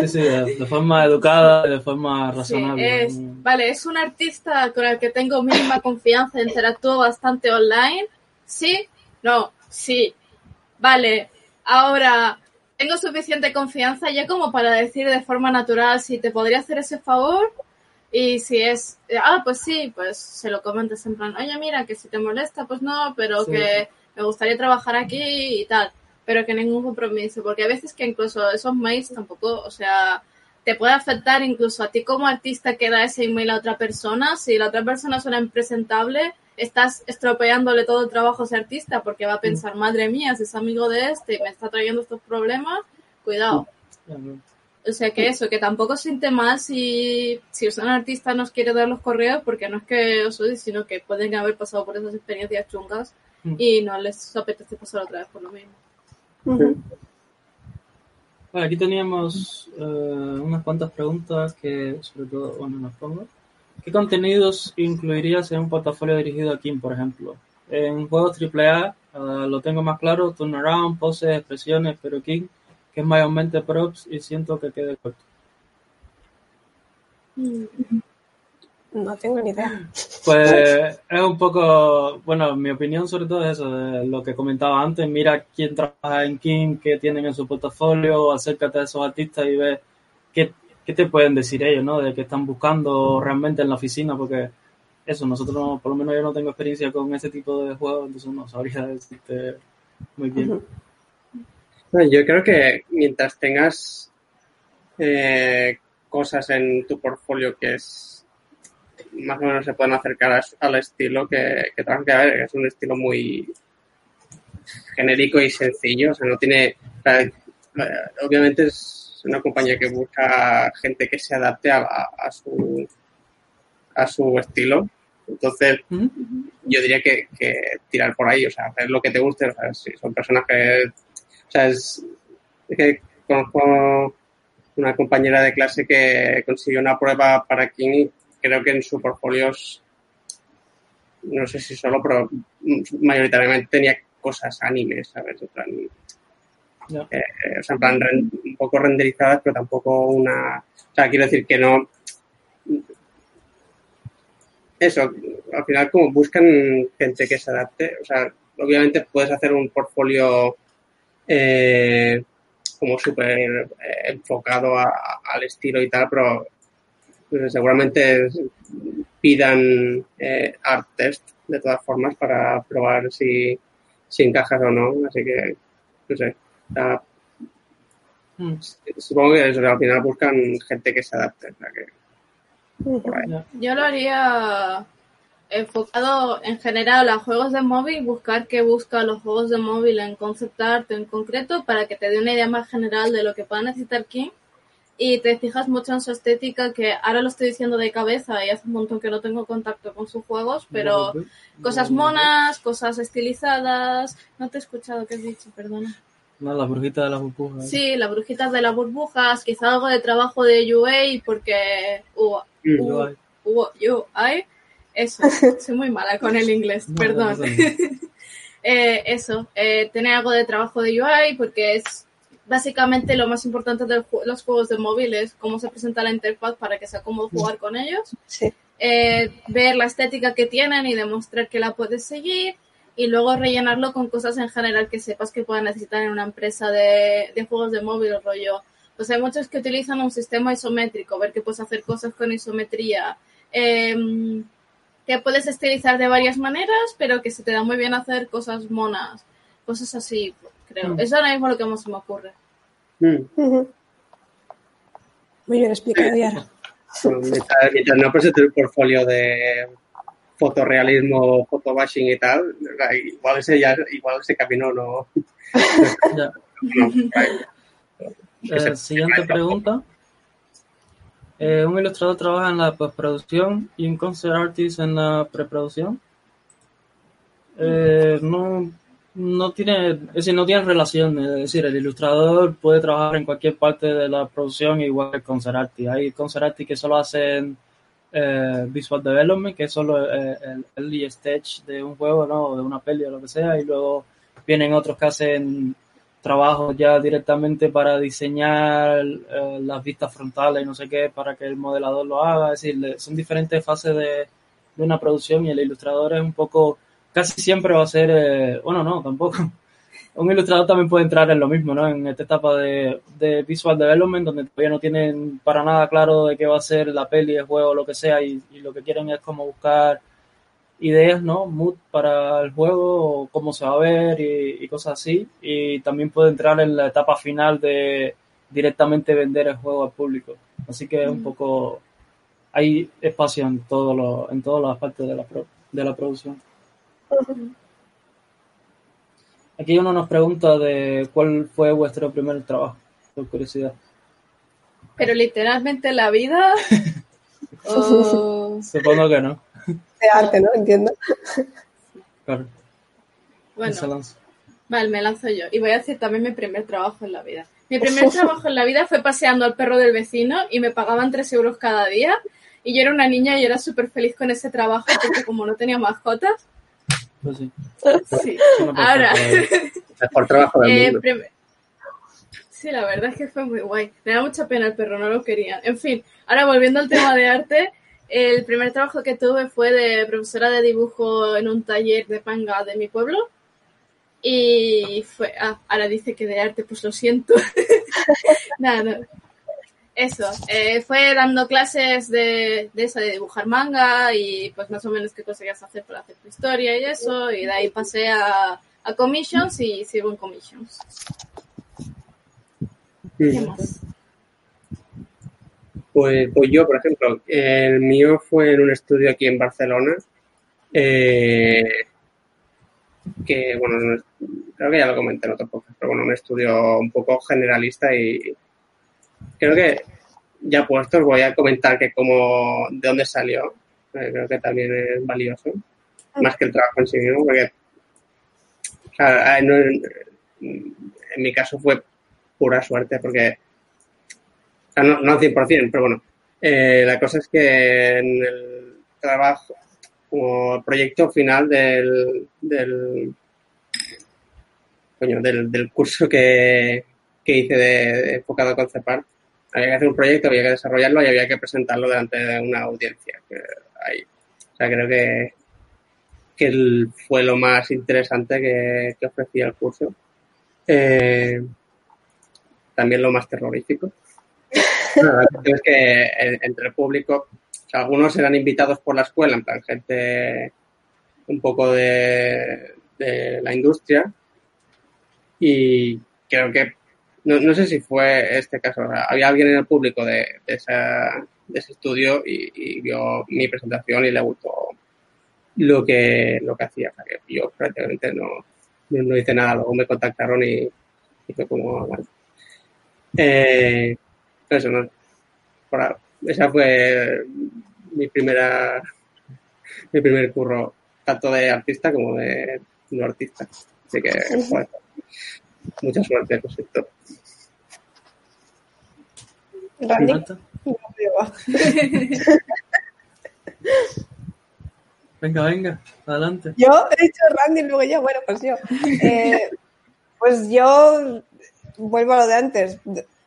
Sí, sí, de, forma educada, de forma Sí, razonable. es, vale, es un artista con el que tengo mínima confianza, interactúo bastante online. ¿Sí? No, sí. Vale, ahora tengo suficiente confianza ya como para decir de forma natural si te podría hacer ese favor. Y si es, ah, pues sí, pues se lo comentas en plan, oye, mira, que si te molesta, pues no, pero Sí. que me gustaría trabajar aquí y tal, pero que ningún compromiso, porque a veces que incluso esos mails tampoco, o sea, te puede afectar incluso a ti como artista que da ese email a otra persona, si la otra persona suena impresentable, estás estropeándole todo el trabajo a ese artista porque va a pensar, madre mía, si es amigo de este y me está trayendo estos problemas, cuidado. O sea que eso, que tampoco siente mal si, si un artista nos quiere dar los correos, porque no es que os odie, sino que pueden haber pasado por esas experiencias chungas Mm. y no les apetece pasar otra vez por lo mismo. Bueno, aquí teníamos eh, unas cuantas preguntas que, sobre todo, bueno, nos pongo. ¿Qué contenidos incluirías en un portafolio dirigido a Kim, por ejemplo? En juegos AAA eh, lo tengo más claro, turnaround, poses, expresiones, pero King, que es mayormente props y siento que quede corto. No tengo ni idea. Pues es un poco, bueno, mi opinión sobre todo es eso, de lo que comentaba antes, mira quién trabaja en King, qué tienen en su portafolio, acércate a esos artistas y ve qué, qué te pueden decir ellos, ¿no? De qué están buscando realmente en la oficina, porque eso, nosotros, no- por lo menos yo no tengo experiencia con ese tipo de juegos, entonces no sabría decirte muy bien. Yo creo que mientras tengas eh, cosas en tu portfolio que es más o menos se pueden acercar al estilo que, que que ver, es un estilo muy genérico y sencillo, o sea, no tiene, eh, obviamente es una compañía que busca gente que se adapte a, su a su estilo, entonces yo diría que, que tirar por ahí, o sea, hacer lo que te guste, o sea, si son personas que, o sea, es, es que conozco una compañera de clase que consiguió una prueba para King y creo que en su portfolio, no sé si solo, pero mayoritariamente tenía cosas animes, ¿sabes? En plan, Ya. eh, o sea, en plan un poco renderizadas, pero tampoco una, o sea, quiero decir que no, eso, al final como buscan gente que se adapte, o sea, obviamente puedes hacer un portfolio eh, como súper eh, enfocado a- al estilo y tal, pero pues, seguramente pidan eh, art test de todas formas para probar si, si encajas o no, así que, no sé, Mm, supongo que eso, al final buscan gente que se adapte, o sea, que por ahí. Yo lo haría enfocado en general a juegos de móvil, buscar qué busca los juegos de móvil en concept art en concreto para que te dé una idea más general de lo que pueda necesitar King y te fijas mucho en su estética que ahora lo estoy diciendo de cabeza y hace un montón que no tengo contacto con sus juegos, pero cosas monas, cosas estilizadas, no te he escuchado qué has dicho, perdona. No, la brujita de las burbujas. Sí, las brujitas de las burbujas, quizá algo de trabajo de UA porque uh. Yo, ay, U- UI, eso, soy muy mala con el inglés, no, perdón. no, no, no. Eh, eso, eh, tener algo de trabajo de UI porque es básicamente lo más importante de los juegos de móviles, cómo se presenta la interfaz para que sea cómodo jugar con ellos. Sí. eh, ver la estética que tienen y demostrar que la puedes seguir y luego rellenarlo con cosas en general que sepas que puedan necesitar en una empresa de, de juegos de móvil rollo. Pues hay muchos que utilizan un sistema isométrico, ver que puedes hacer cosas con isometría, em, que puedes estilizar de varias maneras, pero que se te da muy bien hacer cosas monas, cosas así, creo. Mm. Eso ahora mismo lo que más se me ocurre. Mm. Muy bien explicado, Yara. Mientras, mientras no presente el portfolio de fotorrealismo, photobashing y tal, igual ese, ya, igual ese camino no. No, Eh, siguiente pregunta. Eh, ¿Un ilustrador trabaja en la postproducción y un concept artist en la preproducción? Eh, no, no tiene, es decir, no tiene relación. Es decir, el ilustrador puede trabajar en cualquier parte de la producción igual que el concept artist. Hay concept artists que solo hacen eh, visual development, que es solo eh, el early stage de un juego, ¿no? O de una peli o lo que sea, y luego vienen otros que hacen trabajos ya directamente para diseñar eh, las vistas frontales y no sé qué, para que el modelador lo haga. Es decir, son diferentes fases de, de una producción y el ilustrador es un poco, casi siempre va a ser, eh, bueno, no, tampoco. Un ilustrador también puede entrar en lo mismo, ¿no? En esta etapa de, de visual development, donde todavía no tienen para nada claro de qué va a ser la peli, el juego, lo que sea, y, y lo que quieren es como buscar ideas, ¿no? Mood para el juego, cómo se va a ver y, y cosas así. Y también puede entrar en la etapa final de directamente vender el juego al público. Así que es un poco, hay espacio en todo lo, en todas las partes de la, pro- de la producción. Aquí uno nos pregunta de cuál fue vuestro primer trabajo, por curiosidad. Pero literalmente la vida. Supongo que no. De arte, ¿no? Entiendo. Claro, bueno. Vale, me lanzo yo. Y voy a decir también mi primer trabajo en la vida. Mi primer trabajo en la vida fue paseando al perro del vecino y me pagaban 3 euros cada día. Y yo era una niña y era súper feliz con ese trabajo porque como no tenía mascotas, Pues sí. sí. No puede Ahora. Mejor trabajo del eh, mundo. prim- sí, la verdad es que fue muy guay. Me da mucha pena el perro, no lo querían. En fin, ahora volviendo al tema de arte, el primer trabajo que tuve fue de profesora de dibujo en un taller de panga de mi pueblo. Y fue, ah, ahora dice que de arte, pues lo siento. Nada, no. Eso, eh, fue dando clases de, de eso, de dibujar manga y pues más o menos qué conseguías hacer para hacer tu historia y eso. Y de ahí pasé a, a commissions y sirvo en commissions. ¿Qué más? Pues, pues yo, por ejemplo, el mío fue en un estudio aquí en Barcelona, eh, que, bueno, creo que ya lo comenté en otro podcast, pero bueno, un estudio un poco generalista y creo que ya puestos voy a comentar que como, de dónde salió, eh, creo que también es valioso, más que el trabajo en sí mismo, porque, o sea, ah, no- en mi caso fue pura suerte, porque no, no al 100%, pero bueno. Eh, la cosa es que en el trabajo, como proyecto final del, del, coño, del, del curso que, que hice de, enfocado a concepar, había que hacer un proyecto, había que desarrollarlo y había que presentarlo delante de una audiencia. Que ahí, o sea, creo que, que fue lo más interesante que, que ofrecía el curso. Eh, también lo más terrorífico. Es que entre el público, algunos eran invitados por la escuela, en plan gente un poco de, de la industria, y creo que, no, no sé si fue este caso, había alguien en el público de, de, ese estudio y, vio mi presentación y le gustó lo que, lo que hacía. O sea, que yo prácticamente no, no, no hice nada, luego me contactaron y, y fue como, bueno. Eh, eso no. Por ahora, esa fue mi primera, mi primer curro, tanto de artista como de no artista. Así que, joder, mucha suerte, digo, va. Venga, venga, adelante. Yo he dicho Randy, luego yo, bueno, pues yo. Eh, pues yo vuelvo a lo de antes.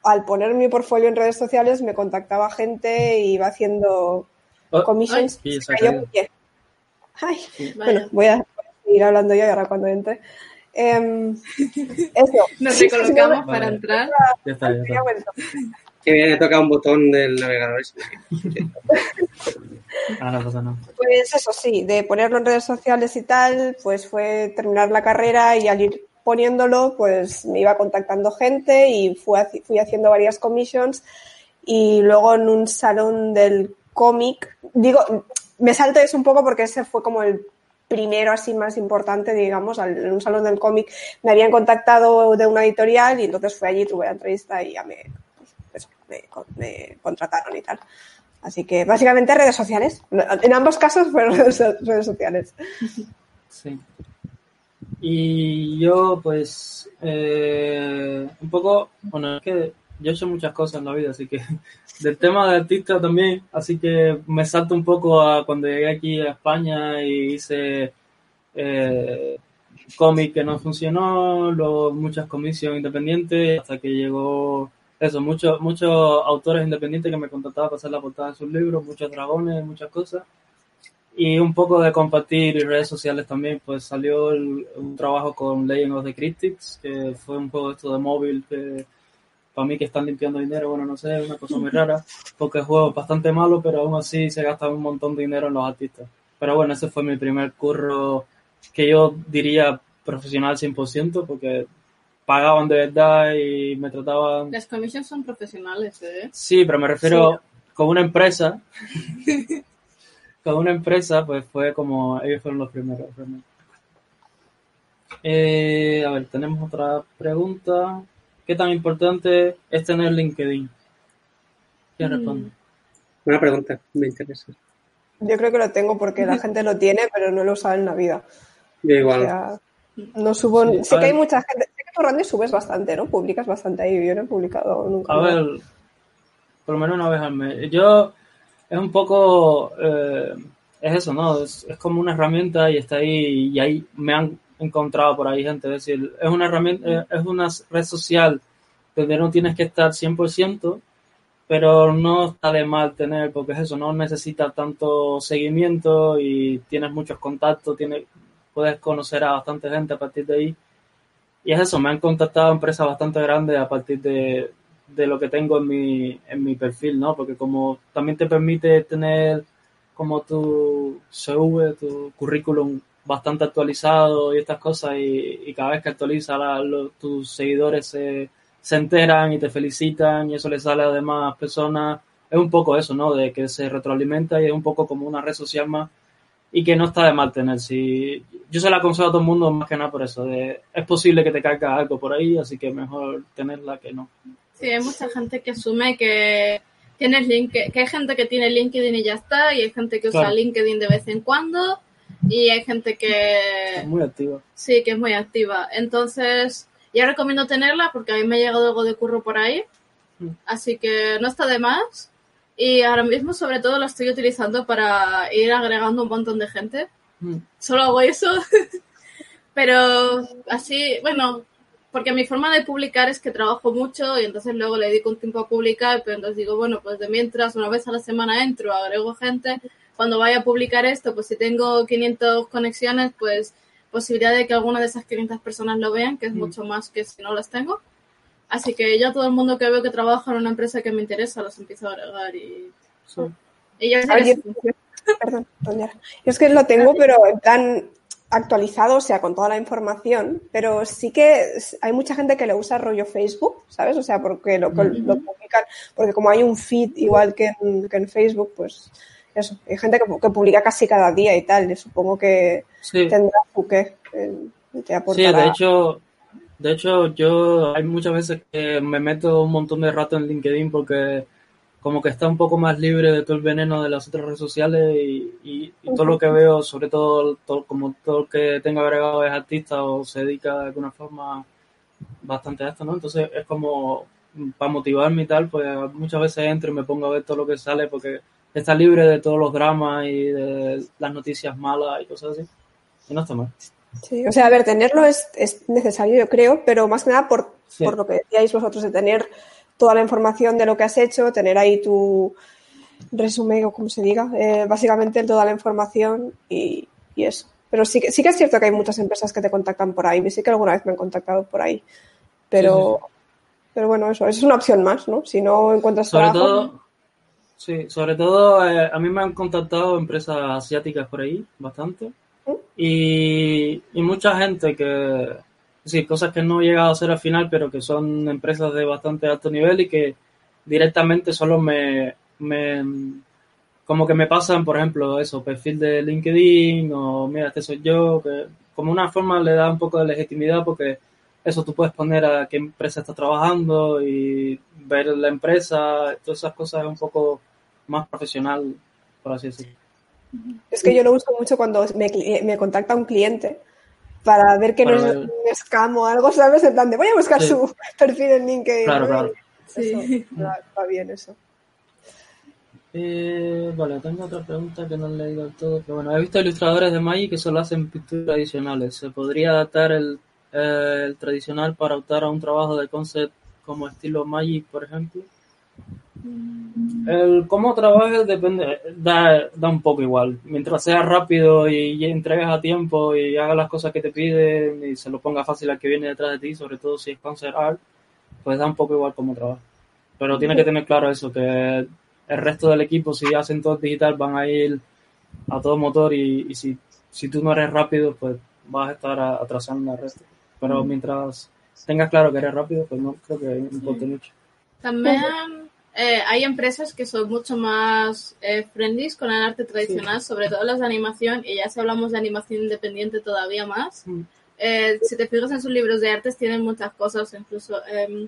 Al poner mi portfolio en redes sociales me contactaba gente y iba haciendo Oh, commissions. sí, se cayó. Ay, bueno, voy a seguir hablando yo y ahora cuando entre. Em, eso. Nos recolocamos sí, para Vale. entrar. Ya está, ya está. Que bien, he tocado un botón del navegador. me- no. Pues eso sí, de ponerlo en redes sociales y tal, pues fue terminar la carrera y al ir poniéndolo, pues me iba contactando gente y fui, fui haciendo varias commissions y luego en un salón del cómic, digo, me salto eso un poco porque ese fue como el primero así más importante, digamos, en un salón del cómic me habían contactado de una editorial y entonces fui allí, tuve la entrevista y ya me, pues, me, me contrataron y tal. Así que básicamente redes sociales. En ambos casos fueron redes sociales. Sí. Y yo, pues, eh, un poco, bueno, es que yo he hecho muchas cosas en la vida, así que del tema de artista también, así que me salto un poco a cuando llegué aquí a España y hice eh, cómic que no funcionó, luego muchas comisiones independientes, hasta que llegó eso, muchos muchos autores independientes que me contactaban para hacer la portada de sus libros, muchos dragones, muchas cosas. Y un poco de compartir y redes sociales también, pues salió el- un trabajo con Legend of the Critics, que fue un juego esto de móvil que para mí que están limpiando dinero, bueno, no sé, es una cosa muy rara, porque el juego es bastante malo, pero aún así se gasta un montón de dinero en los artistas. Pero bueno, ese fue mi primer curro que yo diría profesional 100%, porque pagaban de verdad y me trataban... Las commissions son profesionales, ¿eh? Sí, pero me refiero con una empresa. con una empresa, pues fue como ellos fueron los primeros. realmente. Eh, a ver, tenemos otra pregunta. ¿Qué tan importante es tener LinkedIn? ¿Quién Mm. responde? Buena pregunta, me interesa. Yo creo que lo tengo porque la gente lo tiene, pero no lo usa en la vida. Yo O igual. sea, no subo. Sí, sé que hay mucha gente. Sé que tú, Randy, subes bastante, ¿no? Publicas bastante ahí. Yo no he publicado nunca. A ver, por lo menos una vez al mes. Yo, es un poco, eh, es eso, ¿no? Es, es como una herramienta y está ahí, y ahí me han encontrado por ahí gente. Es decir, es una herramienta, eh, es una red social donde no tienes que estar 100%, pero no está de mal tener, porque es eso, no necesitas tanto seguimiento y tienes muchos contactos, tienes, puedes conocer a bastante gente a partir de ahí. Y es eso, me han contactado empresas bastante grandes a partir de, de lo que tengo en mi, en mi perfil, ¿no? Porque como también te permite tener como tu CV, tu currículum bastante actualizado y estas cosas y, y cada vez que actualiza la- tus seguidores se, se enteran y te felicitan y eso le sale a demás personas. Es un poco eso, ¿no? De que se retroalimenta y es un poco como una red social más y que no está de mal tener. Si, yo se la aconsejo a todo el mundo más que nada por eso. De, es posible que te caiga algo por ahí, así que mejor tenerla que no. Sí, hay mucha gente que asume que tienes link, que hay gente que tiene LinkedIn y ya está, y hay gente que usa Claro. LinkedIn de vez en cuando, y hay gente que Es muy activa. sí, que es muy activa. Entonces, yo recomiendo tenerla porque a mí me ha llegado algo de curro por ahí, Mm. así que no está de más. Y ahora mismo, sobre todo, la estoy utilizando para ir agregando un montón de gente. Mm. Solo hago eso. Pero así, bueno, porque mi forma de publicar es que trabajo mucho y entonces luego le dedico un tiempo a publicar, pero entonces digo, bueno, pues de mientras una vez a la semana entro, agrego gente, cuando vaya a publicar esto, pues si tengo 500 conexiones, pues posibilidad de que alguna de esas 500 personas lo vean, que es Mm. mucho más que si no las tengo. Así que yo a todo el mundo que veo que trabaja en una empresa que me interesa, los empiezo a agregar y, Sí. y ya A ver, yo- perdón. Yo es que lo tengo, pero en plan actualizado, o sea, con toda la información, pero sí que hay mucha gente que le usa rollo Facebook, ¿sabes? O sea, porque lo, lo publican, porque como hay un feed igual que en, que en Facebook, pues eso, hay gente que, que publica casi cada día y tal, y supongo que Sí. tendrá su qué, eh, te Sí, aportará. de hecho, de hecho yo hay muchas veces que me meto un montón de rato en LinkedIn porque como que está un poco más libre de todo el veneno de las otras redes sociales y, y- y todo lo que veo, sobre todo, todo- como todo el que tengo agregado es artista o se dedica de alguna forma bastante a esto, ¿no? Entonces es como para motivarme y tal, pues muchas veces entro y me pongo a ver todo lo que sale porque está libre de todos los dramas y de las noticias malas y cosas así. Y no está mal. Sí, o sea, a ver, tenerlo es, es necesario, yo creo, pero más que nada por, Sí. por lo que decíais vosotros, de tener toda la información de lo que has hecho, tener ahí tu, resumen o como se diga, eh, básicamente toda la información y, y eso. Pero sí que, sí que es cierto que hay muchas empresas que te contactan por ahí. Sí que alguna vez me han contactado por ahí. Pero, Sí, pero bueno, eso, eso es una opción más, ¿no? Si no encuentras Sobre trabajo. todo, sí, sobre todo eh, a mí me han contactado empresas asiáticas por ahí, bastante. ¿Mm? Y, y mucha gente que, sí, cosas que no he llegado a hacer al final, pero que son empresas de bastante alto nivel y que directamente solo me, me como que me pasan, por ejemplo, eso, perfil de LinkedIn o mira, este soy yo, que como una forma le da un poco de legitimidad porque eso tú puedes poner a qué empresa estás trabajando y ver la empresa, todas esas cosas es un poco más profesional, por así decirlo. Es que yo lo uso mucho cuando me, me contacta un cliente para ver que Para no es ver. un scam o algo, ¿sabes? En plan de voy a buscar Sí. su perfil en LinkedIn. Claro, ¿no? claro. Eso, Sí. va, va bien eso. Eh, vale, tengo otra pregunta que no he leído del todo, pero bueno, he visto ilustradores de Magic que solo hacen pinturas tradicionales. ¿Se podría adaptar el, eh, el tradicional para optar a un trabajo de concept como estilo Magic, por ejemplo? El cómo trabajes depende, da, da un poco igual. Mientras sea rápido y, y entregues a tiempo y hagas las cosas que te piden y se lo ponga fácil al que viene detrás de ti, sobre todo si es concept art, pues da un poco igual cómo trabajas. Pero tienes que tener claro eso, que el resto del equipo, si hacen todo digital, van a ir a todo motor y, y si, si tú no eres rápido, pues vas a estar a- atrasando al resto. Pero mientras tengas claro que eres rápido, pues no creo que importe mucho. También eh, hay empresas que son mucho más eh, friendly con el arte tradicional, sobre todo las de animación, y ya si hablamos de animación independiente todavía más. Mm. Eh, si te fijas en sus libros de artes, tienen muchas cosas, incluso em,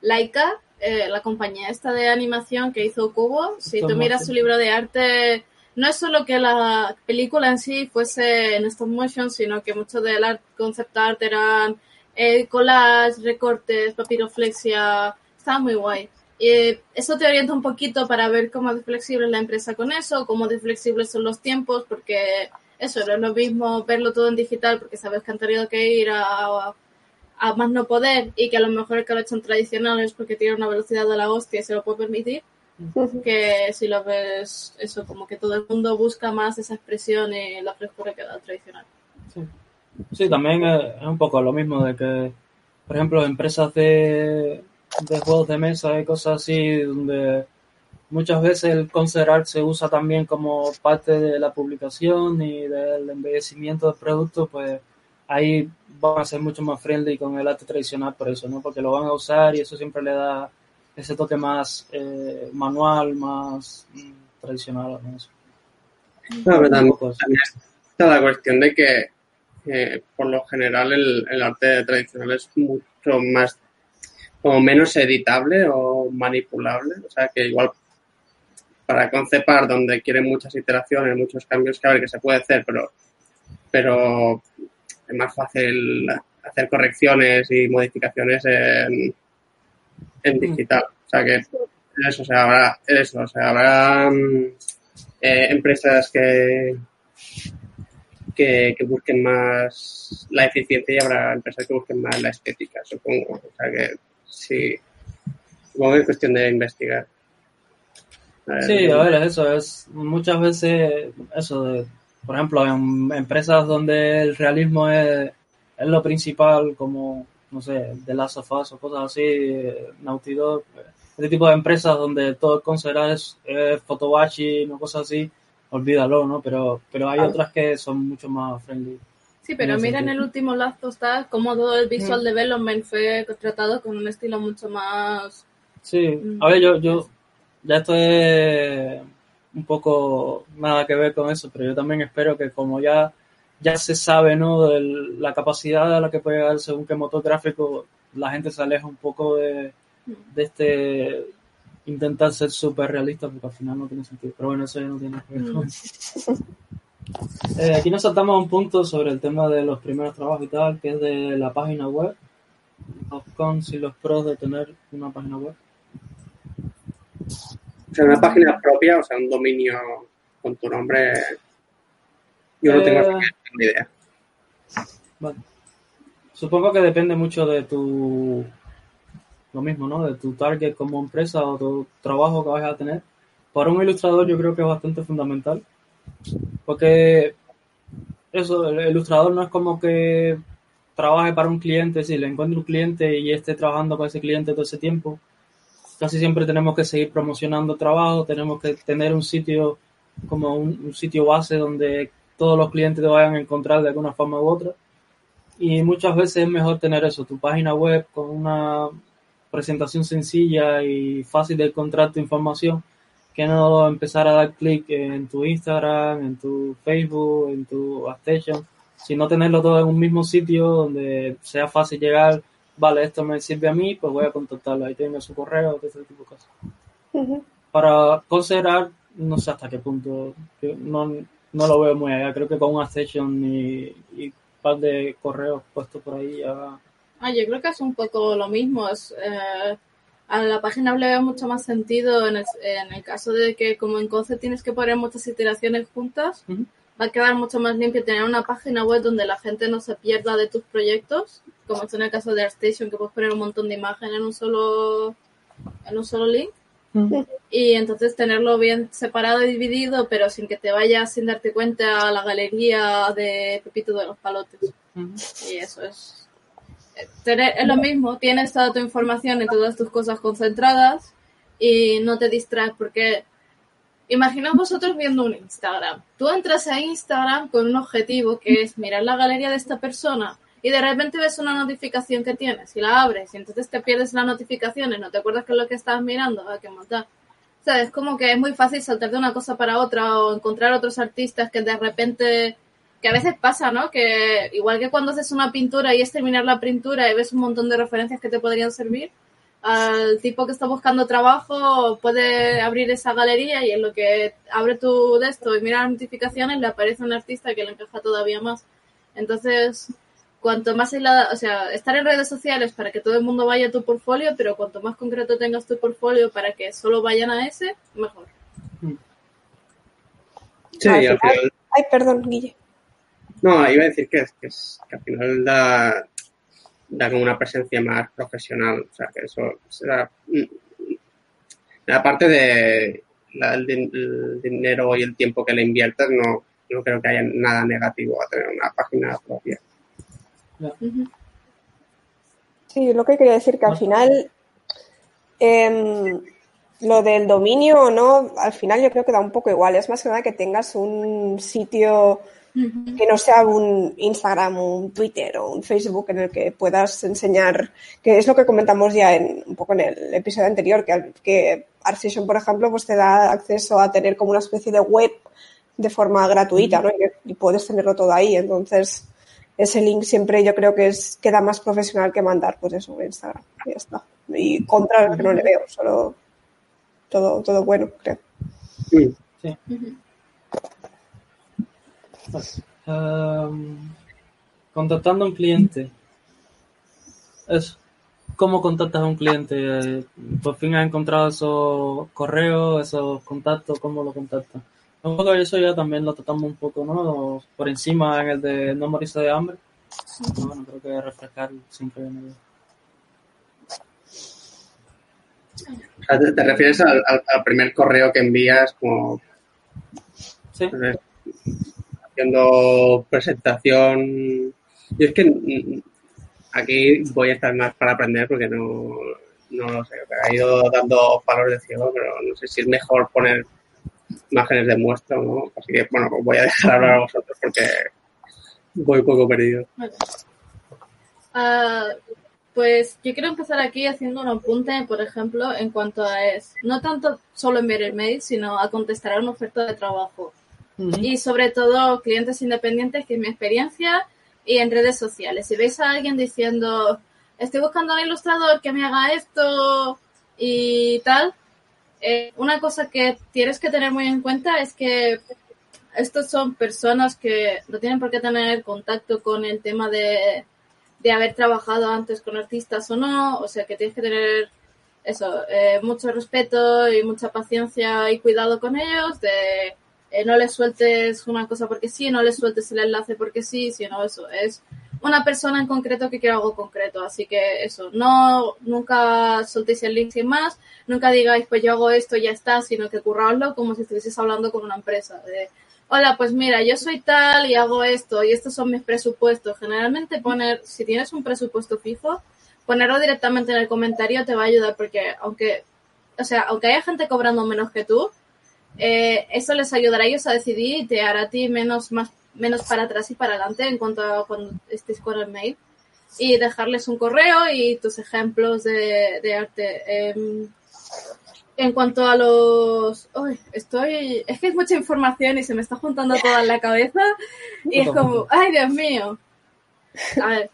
Laika, eh, la compañía esta de animación que hizo Cubo, si tú miras su libro de arte, no es solo que la película en sí fuese en stop motion, sino que mucho del art, concept art eran eh, collage, recortes, papiroflexia, estaba muy guay. Y eh, eso te orienta un poquito para ver cómo de flexible es la empresa con eso, cómo de flexibles son los tiempos, porque eso no es lo mismo verlo todo en digital, porque sabes que han tenido que ir a, a, a más no poder y que a lo mejor el que lo en tradicional es porque tiene una velocidad de la hostia y se lo puede permitir, que si lo ves eso, como que todo el mundo busca más esa expresión y la frescura que da el tradicional. Sí, Sí, también es, es un poco lo mismo de que, por ejemplo, empresas de, de juegos de mesa y cosas así, donde muchas veces el concept art se usa también como parte de la publicación y del embellecimiento del producto, pues ahí van a ser mucho más friendly con el arte tradicional por eso, ¿no? Porque lo van a usar y eso siempre le da ese toque más eh, manual, más mm, tradicional. ¿no? No, pero Un también, está la cuestión de que eh, por lo general el, el arte tradicional es mucho más como menos editable o manipulable. O sea que igual para concepar donde quieren muchas iteraciones, muchos cambios, que a ver que se puede hacer, pero, pero es más fácil hacer correcciones y modificaciones en, en digital. O sea que eso, o sea, habrá, eso, o sea, habrá mm, eh, empresas que, que, que busquen más la eficiencia y habrá empresas que busquen más la estética, supongo. O sea que sí, supongo que es cuestión de investigar. A ver, Sí, a ver, es eso es muchas veces eso de, por ejemplo, en empresas donde el realismo es, es lo principal, como, no sé, The Last of Us o cosas así, Naughty Dog, este tipo de empresas donde todo el considerar es, es o cosas así, olvídalo, ¿no? Pero, pero hay Ah. otras que son mucho más friendly. Sí, pero mira en el último of Us como todo el visual development fue tratado con un estilo mucho más... Sí, Mm. a ver, yo, yo, ya esto es un poco nada que ver con eso, pero yo también espero que como ya, ya se sabe, ¿no? de la capacidad a la que puede llegar según qué motor gráfico, la gente se aleja un poco de, de este intentar ser súper realista, porque al final no tiene sentido. Pero bueno, eso ya no tiene nada que ver con eso. Eh, aquí nos saltamos a un punto sobre el tema de los primeros trabajos y tal, que es de la página web, los cons y los pros de tener una página web. O sea, una página propia, o sea, un dominio con tu nombre, yo no tengo Eh, ni idea. Vale. Supongo que depende mucho de tu, lo mismo, ¿no? De tu target como empresa o tu trabajo que vayas a tener. para un ilustrador yo creo que es bastante fundamental. Porque eso, el ilustrador no es como que trabaje para un cliente, si le encuentre un cliente y esté trabajando con ese cliente todo ese tiempo. Casi siempre tenemos que seguir promocionando trabajo, tenemos que tener un sitio como un, un sitio base donde todos los clientes te vayan a encontrar de alguna forma u otra. Y muchas veces es mejor tener eso, tu página web con una presentación sencilla y fácil de encontrar tu información, que no empezar a dar clic en tu Instagram, en tu Facebook, en tu Station, sino tenerlo todo en un mismo sitio donde sea fácil llegar, vale, esto me sirve a mí, pues voy a contactarlo, ahí tiene su correo, ese tipo de cosas. Para considerar, no sé hasta qué punto, yo no, no lo veo muy allá, creo que con una Station y, y un par de correos puestos por ahí ya... Ah, yo creo que es un poco lo mismo. Es, eh, a la página le veo mucho más sentido en el, en el caso de que como en Concept tienes que poner muchas iteraciones juntas, va a quedar mucho más limpio tener una página web donde la gente no se pierda de tus proyectos, como es en el caso de ArtStation, que puedes poner un montón de imágenes en un solo en un solo link. Y entonces tenerlo bien separado y dividido, pero sin que te vayas sin darte cuenta a la galería de Pepito de los Palotes. Y eso es. Es lo mismo, tienes toda tu información y todas tus cosas concentradas y no te distraes porque imaginaos vosotros viendo un Instagram. Tú entras a Instagram con un objetivo que es mirar la galería de esta persona y de repente ves una notificación que tienes y la abres y entonces te pierdes la notificación y no te acuerdas qué es lo que estabas mirando, a qué montar. O sea, es como que es muy fácil saltar de una cosa para otra o encontrar otros artistas que de repente que a veces pasa, ¿no? Que igual que cuando haces una pintura y es terminar la pintura y ves un montón de referencias que te podrían servir, al tipo que está buscando trabajo puede abrir esa galería y en lo que abre tu de esto y mira las notificaciones le aparece un artista que le encaja todavía más. Entonces, cuanto más aislada, o sea, estar en redes sociales para que todo el mundo vaya a tu portfolio, pero cuanto más concreto tengas tu portfolio para que solo vayan a ese, mejor. Sí, Al final, Ay, perdón, Guille. No, iba a decir que, es, que, es, que al final da, da como una presencia más profesional. O sea, que eso será. La parte de la- el, din- el dinero y el tiempo que le inviertes, no, no creo que haya nada negativo a tener una página propia. Sí, lo que quería decir que al final em, lo del dominio o no, al final yo creo que da un poco igual. Es más que nada que tengas un sitio Que no sea un Instagram, un Twitter o un Facebook en el que puedas enseñar, que es lo que comentamos ya en, un poco en el episodio anterior, que, al- que ArtStation, por ejemplo, pues te da acceso a tener como una especie de web de forma gratuita, ¿no? Y, puedes tenerlo todo ahí. Entonces, ese link siempre yo creo que es queda más profesional que mandar, pues eso, Instagram. Y ya está. Y contra lo que no le veo, solo todo, todo bueno, creo. Mm. Sí. Ujú. Em, contactando a un cliente. Eso. ¿Cómo contactas a un cliente? Eh, Por fin has encontrado esos correos, esos contactos, ¿cómo lo contactas? Un poco eso ya también lo tratamos un poco, ¿no? Por encima en el de no morirse de hambre. Bueno, creo que refrescar siempre viene sea, te, te refieres al, al- al primer correo que envías como Sí, haciendo presentación. Yo es que aquí voy a estar más para aprender porque no, no lo sé. Ha ido dando palos de ciego, pero no sé si es mejor poner imágenes de muestra no. Así que, bueno, os voy a dejar hablar a vosotros porque voy poco perdido. Ah, pues yo quiero empezar aquí haciendo un apunte, por ejemplo, en cuanto a es, no tanto solo enviar el mail, sino a contestar a una oferta de trabajo. Y sobre todo clientes independientes, que es mi experiencia, y en redes sociales. Si veis a alguien diciendo, estoy buscando un ilustrador que me haga esto y tal, eh, una cosa que tienes que tener muy en cuenta es que estos son personas que no tienen por qué tener contacto con el tema de, de haber trabajado antes con artistas o no, o sea que tienes que tener eso, eh, mucho respeto y mucha paciencia y cuidado con ellos, de eh, no les sueltes una cosa porque sí, no les sueltes el enlace porque sí, sino eso, es una persona en concreto que quiera algo concreto. Así que eso, no, nunca soltéis el link sin más, nunca digáis, pues yo hago esto y ya está, sino que curradlo como si estuvieses hablando con una empresa. De, hola, pues mira, yo soy tal y hago esto y estos son mis presupuestos. Generalmente poner, si tienes un presupuesto fijo, ponerlo directamente en el comentario te va a ayudar porque aunque, o sea, aunque haya gente cobrando menos que tú, eh, eso les ayudará a ellos a decidir y te hará a ti menos, más menos para atrás y para adelante en cuanto a cuando estés con el mail y dejarles un correo y tus ejemplos de, arte. Eh, en cuanto a los... Estoy... Es que es mucha información y se me está juntando toda en la cabeza y es como, ay Dios mío. A ver.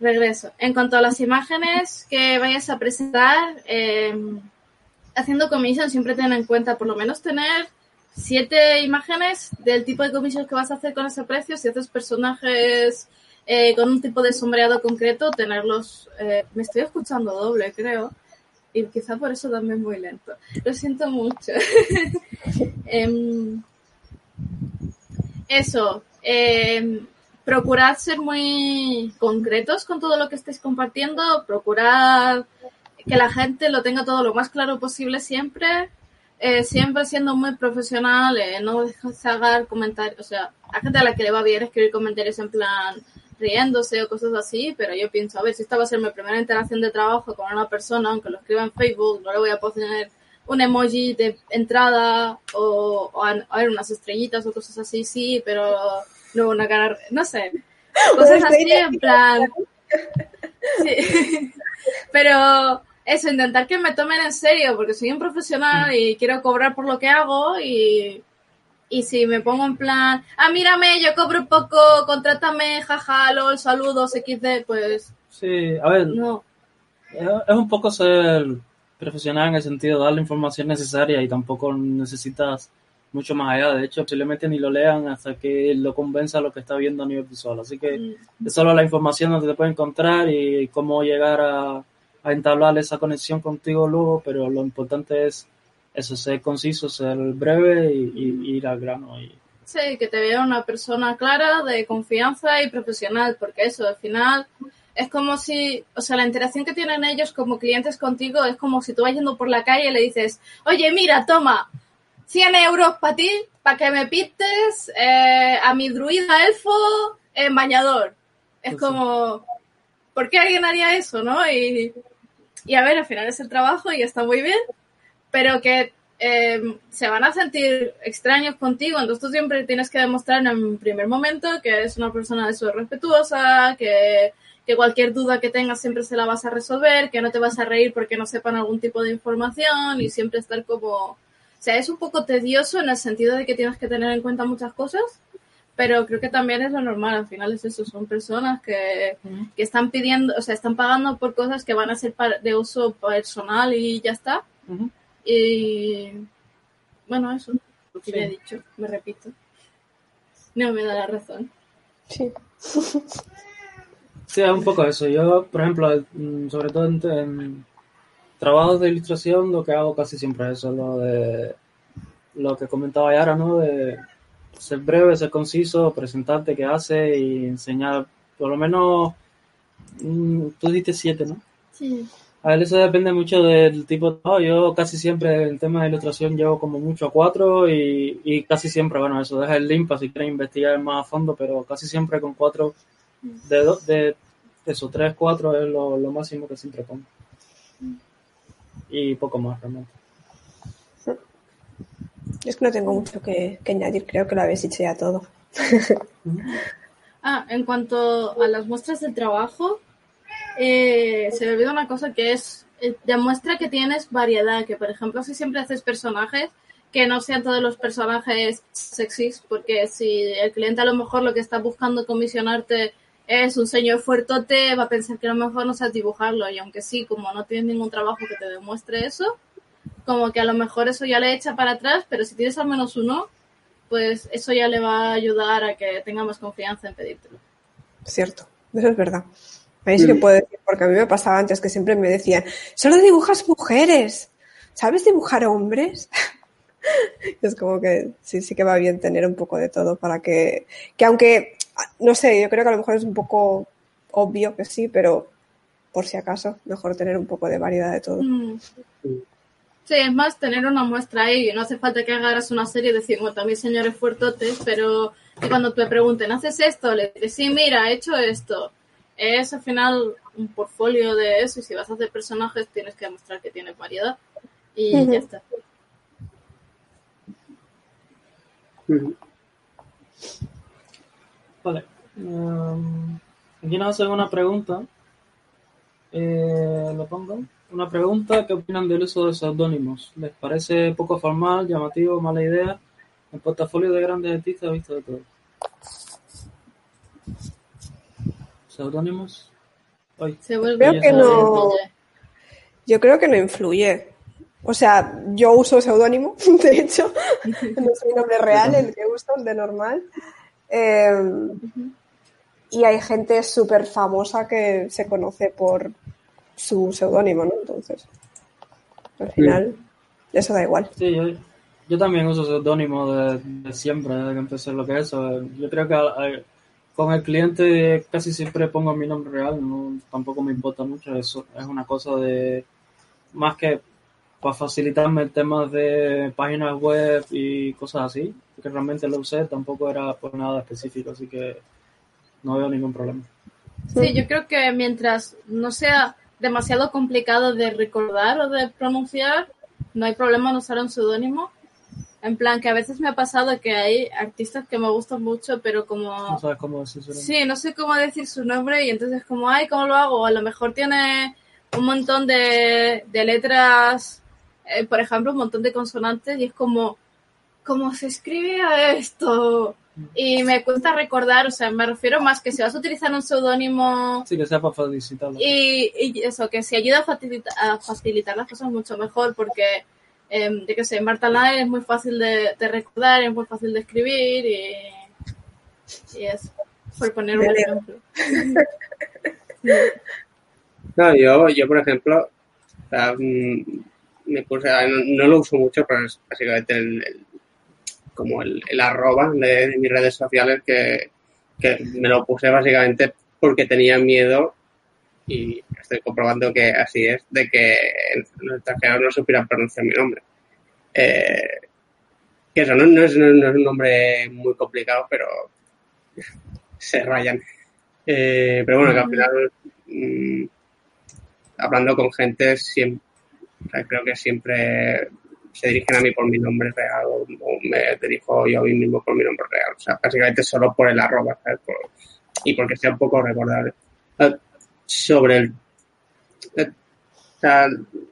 Regreso. En cuanto a las imágenes que vayas a presentar, eh, haciendo commission siempre ten en cuenta por lo menos tener siete imágenes del tipo de commissions que vas a hacer con ese precio. Si haces personajes eh, con un tipo de sombreado concreto, tenerlos. Eh, me estoy escuchando doble, creo. Y quizá por eso también muy lento. Lo siento mucho. Em, eso. Eh, procurad ser muy concretos con todo lo que estéis compartiendo. Procurad que la gente lo tenga todo lo más claro posible siempre eh, siempre siendo muy profesional, eh, no hacer comentarios, o sea, hay gente a la que le va bien escribir comentarios en plan riéndose o cosas así, pero yo pienso, a ver, si esta va a ser mi primera interacción de trabajo con una persona, aunque lo escriba en Facebook, no le voy a poner un emoji de entrada o, o a, a ver, unas estrellitas o cosas así, sí, pero no una cara, no sé, cosas así en plan... Sí. pero eso, intentar que me tomen en serio, porque soy un profesional y quiero cobrar por lo que hago y, y si me pongo en plan, ah, mírame, yo cobro poco, contrátame, jaja, lol, saludos, XD, pues... Sí, a ver, No, es es un poco ser profesional en el sentido de dar la información necesaria y tampoco necesitas mucho más allá. De hecho, posiblemente ni lo lean hasta que lo convenza lo que está viendo a nivel visual. Así que Mm. es solo la información donde te puede encontrar y cómo llegar a, a entablar esa conexión contigo luego, pero lo importante es eso, ser conciso, ser breve y, y- y ir al grano. Y, Sí, que te vea una persona clara, de confianza y profesional, porque eso, al final, es como si, o sea, la interacción que tienen ellos como clientes contigo es como si tú vas yendo por la calle y le dices, oye, mira, toma, 100 euros para ti, para que me pistes eh, a mi druida elfo en bañador. Es Sí. como, ¿por qué alguien haría eso, no? Y, y a ver, al final es el trabajo y está muy bien, pero que eh, se van a sentir extraños contigo, entonces tú siempre tienes que demostrar en primer momento que eres una persona de respetuosa, que, que cualquier duda que tengas siempre se la vas a resolver, que no te vas a reír porque no sepan algún tipo de información y siempre estar como... O sea, es un poco tedioso en el sentido de que tienes que tener en cuenta muchas cosas, pero creo que también es lo normal, al final es eso, son personas que, que están pidiendo, o sea, están pagando por cosas que van a ser para- de uso personal y ya está. Y bueno, eso, lo que Sí. ya he dicho, me repito. No me da la razón. Sí. Sí, es un poco eso. Yo, por ejemplo, mm, sobre todo en, en trabajos de ilustración, lo que hago casi siempre es eso, lo de lo que comentaba Yara, ¿no? De ser breve, ser conciso, presentarte qué hace y enseñar, por lo menos, mm, tú diste siete, ¿no? Sí. A ver, eso depende mucho del tipo de trabajo. Yo casi siempre en temas de ilustración llevo como mucho a cuatro y, y casi siempre, bueno, eso deja el link para si quieren investigar más a fondo, pero casi siempre con cuatro, de, do- de eso, tres, cuatro es lo, lo máximo que siempre pongo. Y poco más realmente. Es que no tengo mucho que, añadir, creo que lo habéis dicho ya todo. Ah, en cuanto a las muestras del trabajo, eh, se me olvida una cosa que es, eh, demuestra que tienes variedad, que por ejemplo si siempre haces personajes, que no sean todos los personajes sexys, porque si el cliente a lo mejor lo que está buscando comisionarte es un señor fuertote, va a pensar que a lo mejor no sabes dibujarlo, y aunque sí, como no tienes ningún trabajo que te demuestre eso, como que a lo mejor eso ya le echa para atrás, pero si tienes al menos uno, pues eso ya le va a ayudar a que tenga más confianza en pedírtelo. Cierto, eso es verdad. Ahí sí que puedo decir, porque a mí me pasaba antes que siempre me decían, solo dibujas mujeres, ¿sabes dibujar hombres? es como que sí, sí que va bien tener un poco de todo para que, que aunque no sé, yo creo que a lo mejor es un poco obvio que sí, pero por si acaso, mejor tener un poco de variedad de todo. Mm. Sí, es más tener una muestra ahí. No hace falta que hagas una serie bueno, también señores fuertotes, pero que cuando te pregunten, ¿haces esto? Le dices, sí, mira, he hecho esto. Es al final un portfolio de eso y si vas a hacer personajes tienes que demostrar que tienes variedad y ya está. Vale. Em, aquí nos hacen una pregunta. Eh, lo pongo. Una pregunta, ¿qué opinan del uso de seudónimos? ¿Les parece poco formal, llamativo, mala idea? En portafolio de grandes artistas he visto de todo. ¿Seudónimos? Ay, Se vuelve Creo que no. Yo creo que no influye. O sea, yo uso seudónimo, de hecho, no es mi nombre real, el que uso, el de normal. Eh, y hay gente súper famosa que se conoce por su seudónimo, ¿no? Entonces, al final, eso da igual. Sí, yo, yo también uso seudónimo de, de siempre, desde que empecé lo que es eso. Yo creo que con el cliente casi siempre pongo mi nombre real, no, tampoco me importa mucho eso. Es una cosa de, más que para facilitarme temas de páginas web y cosas así, que realmente lo usé, tampoco era por nada específico, así que no veo ningún problema. Sí, yo creo que mientras no sea demasiado complicado de recordar o de pronunciar, no hay problema en usar un seudónimo. En plan, que a veces me ha pasado que hay artistas que me gustan mucho, pero como... No sabes cómo decir su nombre. Sí, no sé cómo decir su nombre y entonces como, ay, ¿cómo lo hago? A lo mejor tiene un montón de, de letras, eh, por ejemplo, un montón de consonantes y es como, ¿cómo se escribe esto? Y me cuesta recordar, o sea, me refiero más que si vas a utilizar un seudónimo Sí, que sea para facilitarlo. y, y eso, que si ayuda a facilitar, a facilitar las cosas mucho mejor porque, eh, yo qué sé, Marta Lai es muy fácil de, de recordar, es muy fácil de escribir y, y eso, por poner un ejemplo. No, yo, yo por ejemplo, sea, mm, me puse, a- no, no lo uso mucho, pero es básicamente el, el- como el, el arroba de, de mis redes sociales que, que me lo puse básicamente porque tenía miedo y estoy comprobando que así es, de que los extranjeros no supieran pronunciar mi nombre. Eh, que eso no, no es, no, es un nombre muy complicado, pero se rayan. Eh, pero bueno, que al final, mm, hablando con gente, siempre, o sea, creo que siempre se dirigen a mí por mi nombre real o, me dirijo yo a mí mismo por mi nombre real. O sea, básicamente solo por el arroba, ¿sabes? Y porque sea un poco recordable. Eh, sobre el, eh, o sea,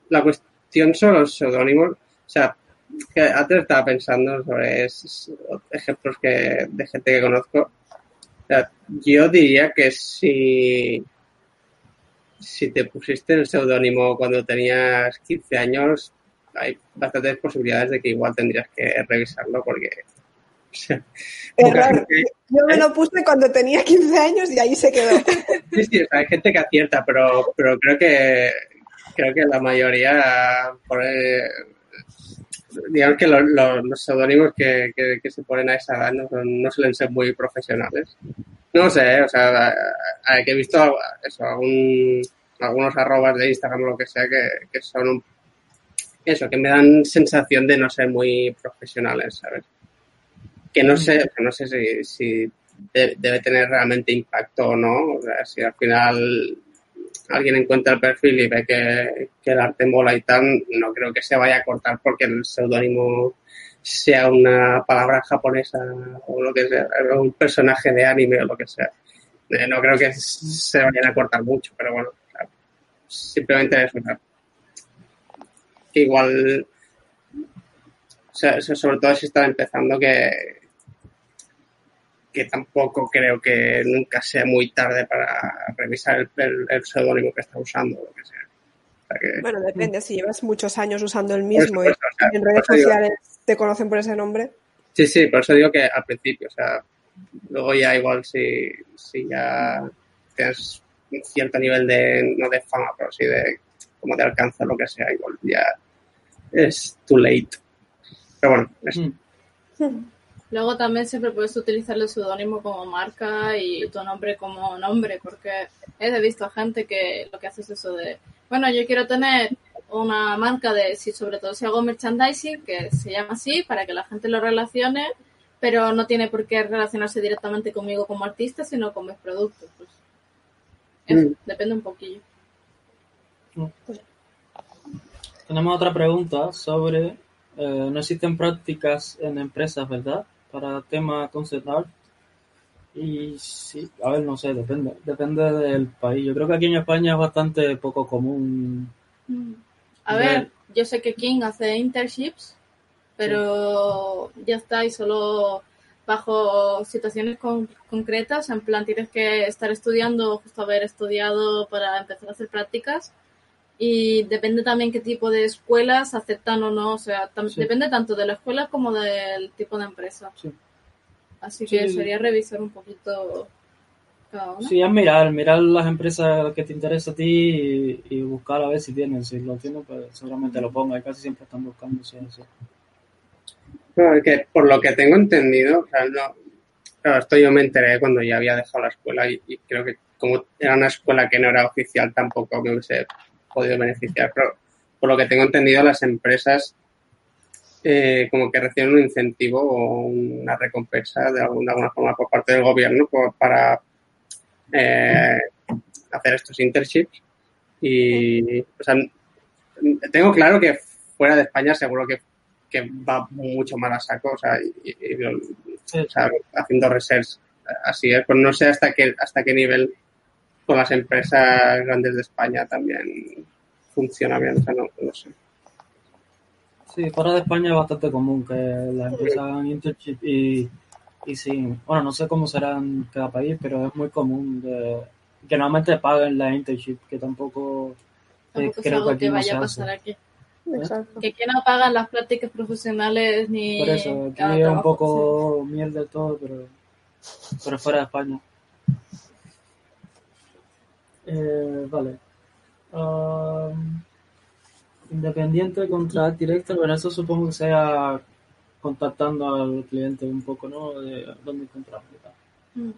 la cuestión sobre los seudónimos, o sea, que antes estaba pensando sobre ejemplos que, de gente que conozco. O yo diría que si, si te pusiste el seudónimo cuando tenías 15 años, hay bastantes posibilidades de que igual tendrías que revisarlo porque... o sea, Error. Yo me lo puse cuando tenía 15 años y ahí se quedó. Sí, sí, o sea, hay gente que acierta, pero, pero creo que creo que la mayoría pone, digamos que los, los, los seudónimos que, que, que se ponen a esa edad no, no suelen ser muy profesionales. No sé, o sea, a- que he visto eso, algún, algunos arrobas de Instagram o lo que sea que, que son un, eso, que me dan sensación de no ser muy profesionales, ¿sabes? Que no sé, que no sé si, si de- debe tener realmente impacto o no. O sea, si al final alguien encuentra el perfil y ve que, que el arte mola y tal, no creo que se vaya a cortar porque el seudónimo sea una palabra japonesa o lo que sea, un personaje de anime o lo que sea. Eh, no creo que se vayan a cortar mucho, pero bueno, simplemente o sea, que igual, o sea, eso sobre todo si están empezando, que, que tampoco creo que nunca sea muy tarde para revisar el, el, el seudónimo que está usando o lo que sea. O sea que- Bueno, depende. Si llevas muchos años usando el mismo y eso, o sea, en redes digo- sociales te conocen por ese nombre, Sí, sí, por eso digo que al principio, o sea, luego ya igual si, si ya tienes un cierto nivel de, no de fama, pero sí de como de alcance lo que sea, igual ya es too late. Pero bueno, eso. Mm. Luego también siempre puedes utilizar el seudónimo como marca y tu nombre como nombre, porque he visto a gente que lo que hace es eso de, bueno, yo quiero tener una marca de, si sobre todo si hago merchandising, que se llama así, para que la gente lo relacione, pero no tiene por qué relacionarse directamente conmigo como artista, sino con mis productos. Pues, eso, Mm. depende un poquillo. Tenemos otra pregunta sobre, eh, no existen prácticas en empresas, ¿verdad? Para tema concept art. Y sí, a ver, no sé, depende, depende del país. Yo creo que aquí en España es bastante poco común. A Ver. ver, yo sé que King hace internships, pero ya está, y solo bajo situaciones con- concretas, en plan tienes que estar estudiando, justo haber estudiado para empezar a hacer prácticas. Y depende también qué tipo de escuelas aceptan o no, o sea, Sí. depende tanto de la escuela como del tipo de empresa. Sí. Así que Sí. sería revisar un poquito cada una. Sí, es mirar, mirar las empresas que te interesa a ti y, y buscar a ver si tienen. Si lo tienen, pues seguramente lo ponga. Y casi siempre están buscando sí, eso. Claro, es que por lo que tengo entendido, o sea, no, claro, esto yo me enteré cuando ya había dejado la escuela y, y creo que como era una escuela que no era oficial tampoco me hubiese podido beneficiar, pero por lo que tengo entendido las empresas eh, como que reciben un incentivo o una recompensa de alguna, de alguna forma por parte del gobierno por- para eh, hacer estos internships. Y o sea, tengo claro que fuera de España seguro que, que va mucho más a saco, o sea, y- y- o sea, haciendo research así es, pues no sé hasta qué hasta qué nivel con las empresas grandes de España también funciona bien, o sea, no, no sé. Sí, fuera de España es bastante común que las empresas hagan internship y, y sí, bueno, no sé cómo será en cada país, pero es muy común de, que normalmente paguen la internship, que tampoco, eh, Tampoco creo algo que aquí que no vaya se a hace. pasar aquí. Exacto. Que aquí no pagan las prácticas profesionales ni Por eso, aquí es un poco mierda todo, pero, pero fuera de España. Eh, vale. Um, independiente contra directo, bueno, eso supongo que sea contactando al cliente un poco, ¿no? De dónde encontrarlo y tal. Mm.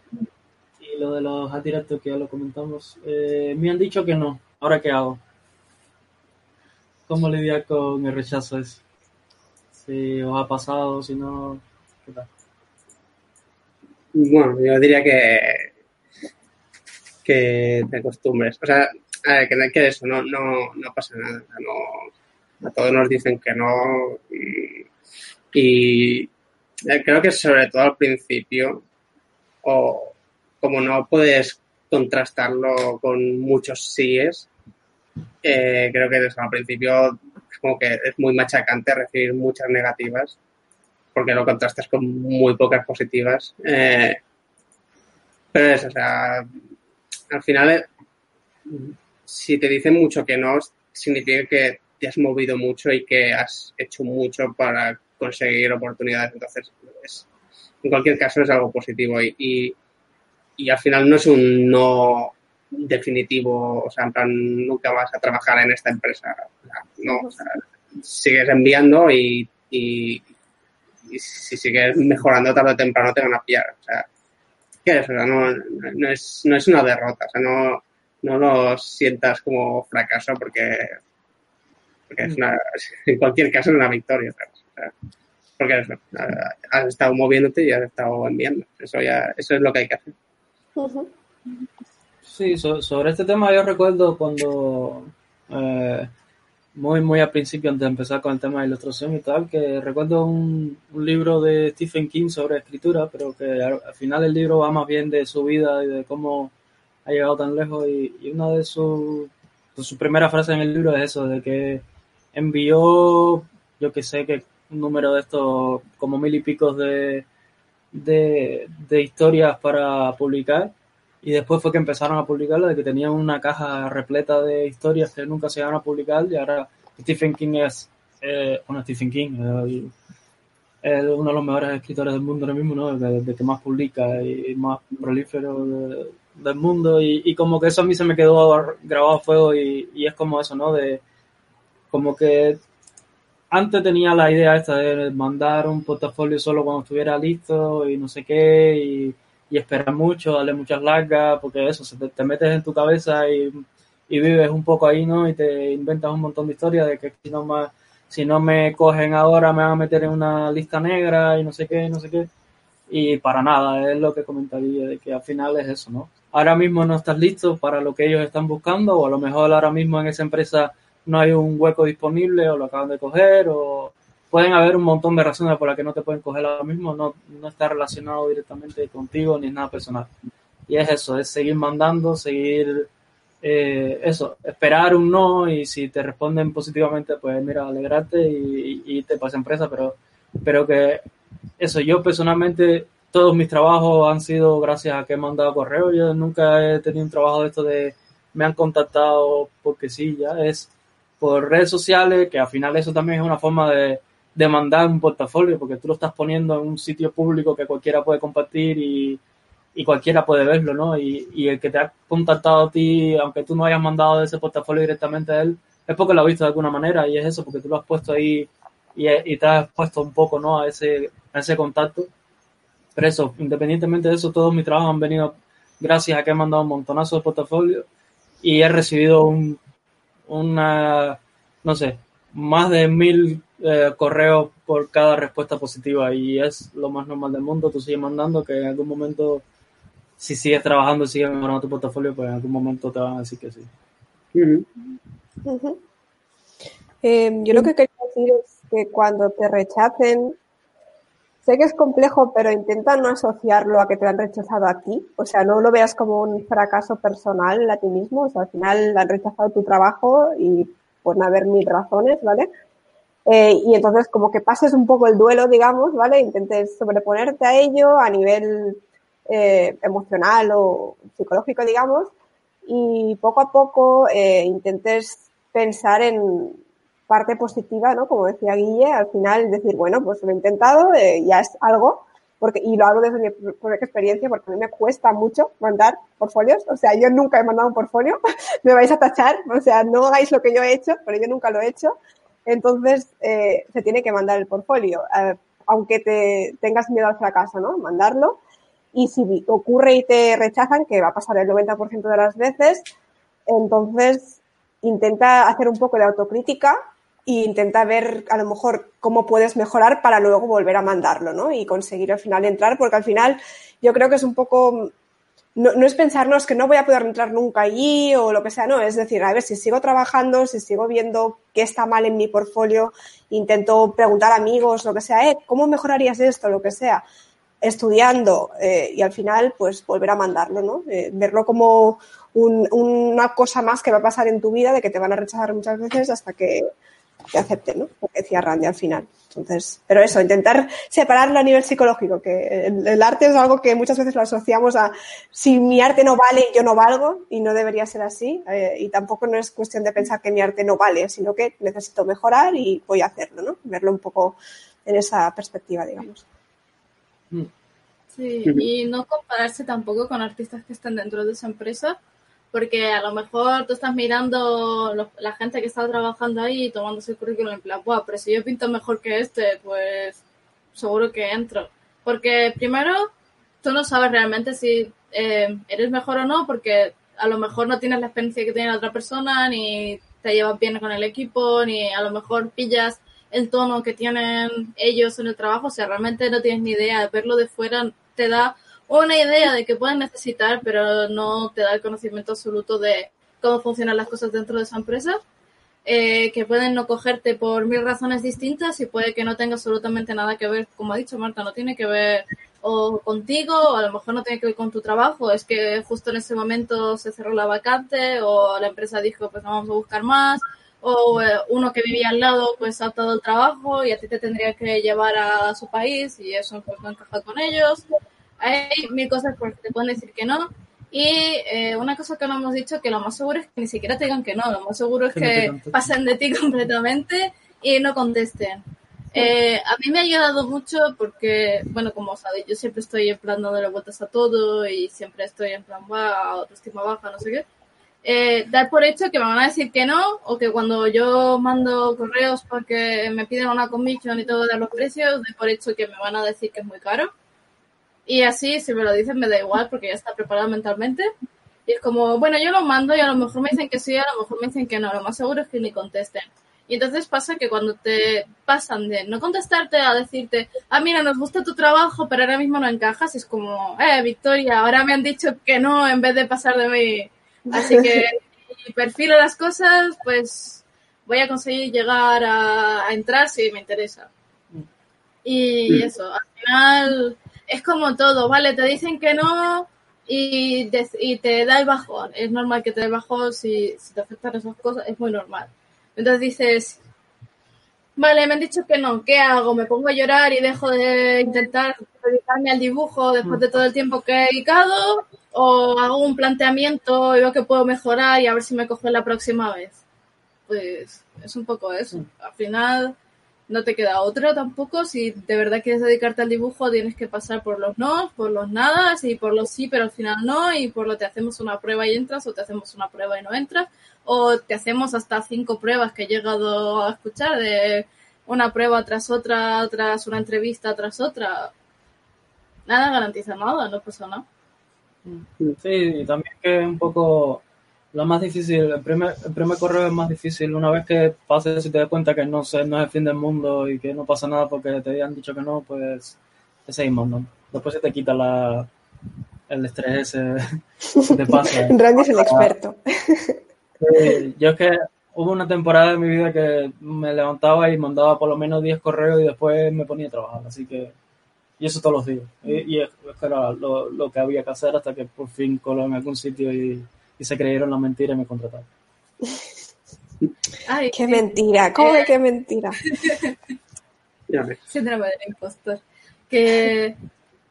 Y lo de los ad directos que ya lo comentamos, eh, me han dicho que no. ¿Ahora qué hago? ¿Cómo lidiar con el rechazo ese? Si os ha pasado, si no, ¿qué tal? Bueno, yo diría que que te acostumbres. O sea, ver, que, que eso, no, no, no pasa nada. a todos nos dicen que no. Y, y, eh, creo que sobre todo al principio, o como no puedes contrastarlo con muchos síes, eh, creo que eso, al principio es como que es muy machacante recibir muchas negativas porque lo contrastas con muy pocas positivas. Eh, pero eso, o sea, al final, eh, si te dicen mucho que no, significa que te has movido mucho y que has hecho mucho para conseguir oportunidades. Entonces, es- en cualquier caso es algo positivo y, y, al final no es un no definitivo, o sea, en plan, nunca vas a trabajar en esta empresa. No, o sea, sigues enviando y, y, y si sigues mejorando tarde o temprano te van a pillar. O sea, ¿qué es? O sea, no, no, es, no es una derrota, o sea, no, no lo sientas como fracaso porque, porque es una, en cualquier caso es una victoria. O sea, porque eso, has estado moviéndote y has estado enviando. Eso ya, eso es lo que hay que hacer. Sí, so- sobre este tema yo recuerdo cuando, eh, muy, muy al principio, antes de empezar con el tema de ilustración y tal, que recuerdo un, un libro de Stephen King sobre escritura, pero que al, al final el libro va más bien de su vida y de cómo ha llegado tan lejos. Y, y una de sus su primera frase en el libro es eso, de que envió, yo que sé, que un número de estos, como mil y picos de, de, de historias para publicar y después fue que empezaron a publicarlo, de que tenían una caja repleta de historias que nunca se iban a publicar y ahora Stephen King es, eh, bueno, Stephen King el- es uno de los mejores escritores del mundo ahora mismo, ¿no? De, que más publica y más prolífero de- del mundo y, y como que eso a mí se me quedó grabado a fuego y, y es como eso, ¿no? De como que antes tenía la idea esta de mandar un portafolio solo cuando estuviera listo y no sé qué, y, esperar mucho, darle muchas largas, porque eso, se te, metes en tu cabeza y, vives un poco ahí, ¿no? Y te inventas un montón de historias de que si no, me, si no me cogen ahora me van a meter en una lista negra y no sé qué, no sé qué. Y para nada, es lo que comentaría, de que al final es eso, ¿no? Ahora mismo no estás listo para lo que ellos están buscando, o a lo mejor ahora mismo en esa empresa no hay un hueco disponible o lo acaban de coger o pueden haber un montón de razones por las que no te pueden coger ahora mismo, no, no está relacionado directamente contigo ni nada personal. Y es eso, es seguir mandando, seguir eh, eso, esperar un no y si te responden positivamente, pues mira, alegrarte y, y, te pasa empresa, pero, pero que eso, yo personalmente, todos mis trabajos han sido gracias a que he mandado correo, yo nunca he tenido un trabajo de esto de me han contactado porque sí, ya es por redes sociales, que al final eso también es una forma de, de mandar un portafolio, porque tú lo estás poniendo en un sitio público que cualquiera puede compartir y, y cualquiera puede verlo, ¿no? Y, y, el que te ha contactado a ti, aunque tú no hayas mandado ese portafolio directamente a él, es porque lo ha visto de alguna manera y es eso, porque tú lo has puesto ahí y, y te has puesto un poco, ¿no? A ese, a ese contacto. Pero eso, independientemente de eso, todos mis trabajos han venido gracias a que he mandado un montonazo de portafolios y he recibido un, una, no sé, más de mil eh, correos por cada respuesta positiva y es lo más normal del mundo. Tú sigues mandando que en algún momento, si sigues trabajando y sigues mejorando tu portafolio, pues en algún momento te van a decir que sí. Eh, yo lo que quería decir es que cuando te rechacen, sé que es complejo, pero intenta no asociarlo a que te han rechazado aquí. O sea, no lo veas como un fracaso personal a ti mismo. O sea, al final han rechazado tu trabajo y pueden haber mil razones, ¿vale? Eh, y entonces como que pases un poco el duelo, digamos, ¿vale? Intentes sobreponerte a ello a nivel eh, emocional o psicológico, digamos, y poco a poco eh, intentes pensar en parte positiva, ¿no? Como decía Guille, al final decir, bueno, pues lo he intentado, ya es algo, porque, y lo hago desde mi propia experiencia, porque a mí me cuesta mucho mandar portfolios, o sea, yo nunca he mandado un portfolio, me vais a tachar, o sea, no hagáis lo que yo he hecho, pero yo nunca lo he hecho, entonces eh, se tiene que mandar el portfolio, eh, aunque te tengas miedo al fracaso, ¿no? Mandarlo, y si ocurre y te rechazan, que va a pasar el 90% de las veces, entonces intenta hacer un poco de autocrítica e intenta ver a lo mejor cómo puedes mejorar para luego volver a mandarlo, ¿no? Y conseguir al final entrar, porque al final yo creo que es un poco, no, no, es pensarnos que no voy a poder entrar nunca allí o lo que sea, no, es decir, a ver, si sigo trabajando, si sigo viendo qué está mal en mi portfolio, intento preguntar a amigos, lo que sea, eh, ¿cómo mejorarías esto? Lo que sea, estudiando eh, y al final, pues volver a mandarlo, ¿no? Eh, verlo como un, una cosa más que va a pasar en tu vida, de que te van a rechazar muchas veces hasta que que acepte, ¿no? Lo que decía Randy al final. Entonces, pero eso, intentar separarlo a nivel psicológico, que el, arte es algo que muchas veces lo asociamos a si mi arte no vale, yo no valgo, y no debería ser así. Eh, y tampoco no es cuestión de pensar que mi arte no vale, sino que necesito mejorar y voy a hacerlo, ¿no? Verlo un poco en esa perspectiva, digamos. Sí, y no compararse tampoco con artistas que están dentro de esa empresa, porque a lo mejor tú estás mirando la gente que está trabajando ahí y tomándose el currículum en plan, Buah, pero si yo pinto mejor que este, pues seguro que entro. Porque primero, tú no sabes realmente si eh, eres mejor o no, porque a lo mejor no tienes la experiencia que tiene la otra persona, ni te llevas bien con el equipo, ni a lo mejor pillas el tono que tienen ellos en el trabajo, o sea, realmente no tienes ni idea, de verlo de fuera te da una idea de que pueden necesitar, pero no te da el conocimiento absoluto de cómo funcionan las cosas dentro de esa empresa. Eh, que pueden no cogerte por mil razones distintas y puede que no tenga absolutamente nada que ver, como ha dicho Marta, no tiene que ver o contigo, o a lo mejor no tiene que ver con tu trabajo, es que justo en ese momento se cerró la vacante o la empresa dijo pues no vamos a buscar más, o eh, uno que vivía al lado pues ha todo el trabajo y a ti te tendría que llevar a su país y eso pues no encaja con ellos hay mil cosas por te pueden decir que no. Y eh, una cosa que no hemos dicho, que lo más seguro es que ni siquiera te digan que no, lo más seguro es que, pasen de ti completamente y no contesten. Eh, a mí me ha ayudado mucho porque, bueno, como sabéis, yo siempre estoy en plan dándole vueltas a todo y siempre estoy en plan, va, autoestima baja, no sé qué. eh, dar por hecho que me van a decir que no, o que cuando yo mando correos porque me piden una commission y todo de los precios, doy por hecho que me van a decir que es muy caro. Y así, si me lo dicen, me da igual porque ya está preparado mentalmente. Y es como, bueno, yo lo mando y a lo mejor me dicen que sí, a lo mejor me dicen que no. Lo más seguro es que ni contesten. Y entonces pasa que cuando te pasan de no contestarte a decirte, ah, mira, nos gusta tu trabajo, pero ahora mismo no encajas, es como, eh, Victoria, ahora me han dicho que no en vez de pasar de mí. Así que si perfilo las cosas, pues voy a conseguir llegar a, a entrar si me interesa. Y eso, al final es como todo, ¿vale? Te dicen que no y, de- y te da el bajón. Es normal que te dé bajón si, si te afectan esas cosas, es muy normal. Entonces dices, vale, me han dicho que no, ¿qué hago? ¿Me pongo a llorar y dejo de intentar dedicarme al dibujo después de todo el tiempo que he dedicado? ¿O hago un planteamiento y veo que puedo mejorar y a ver si me cojo la próxima vez? Pues es un poco eso. Al final no te queda otro tampoco. Si de verdad quieres dedicarte al dibujo, tienes que pasar por los no, por los nada, y por los sí, pero al final no, y por lo te hacemos una prueba y entras, o te hacemos una prueba y no entras, o te hacemos hasta cinco pruebas que he llegado a escuchar, de una prueba tras otra, tras una entrevista tras otra. Nada garantiza nada, no pasa nada. Sí, y también que un poco lo más difícil, el primer, el primer correo es más difícil. Una vez que pases y te das cuenta que no, sé, no es el fin del mundo y que no pasa nada porque te habían dicho que no, pues te seguimos, ¿no? Después se te quita la, el estrés ese te pasa. Randy es el experto. Sí, yo es que hubo una temporada de mi vida que me levantaba y mandaba por lo menos 10 correos y después me ponía a trabajar, así que y eso todos los días. Y, y era lo, lo que había que hacer hasta que por fin coló en algún sitio y, y se creyeron la mentira y me contrataron. Ay, Qué mentira, ¿cómo que qué mentira? Síndrome del impostor. Que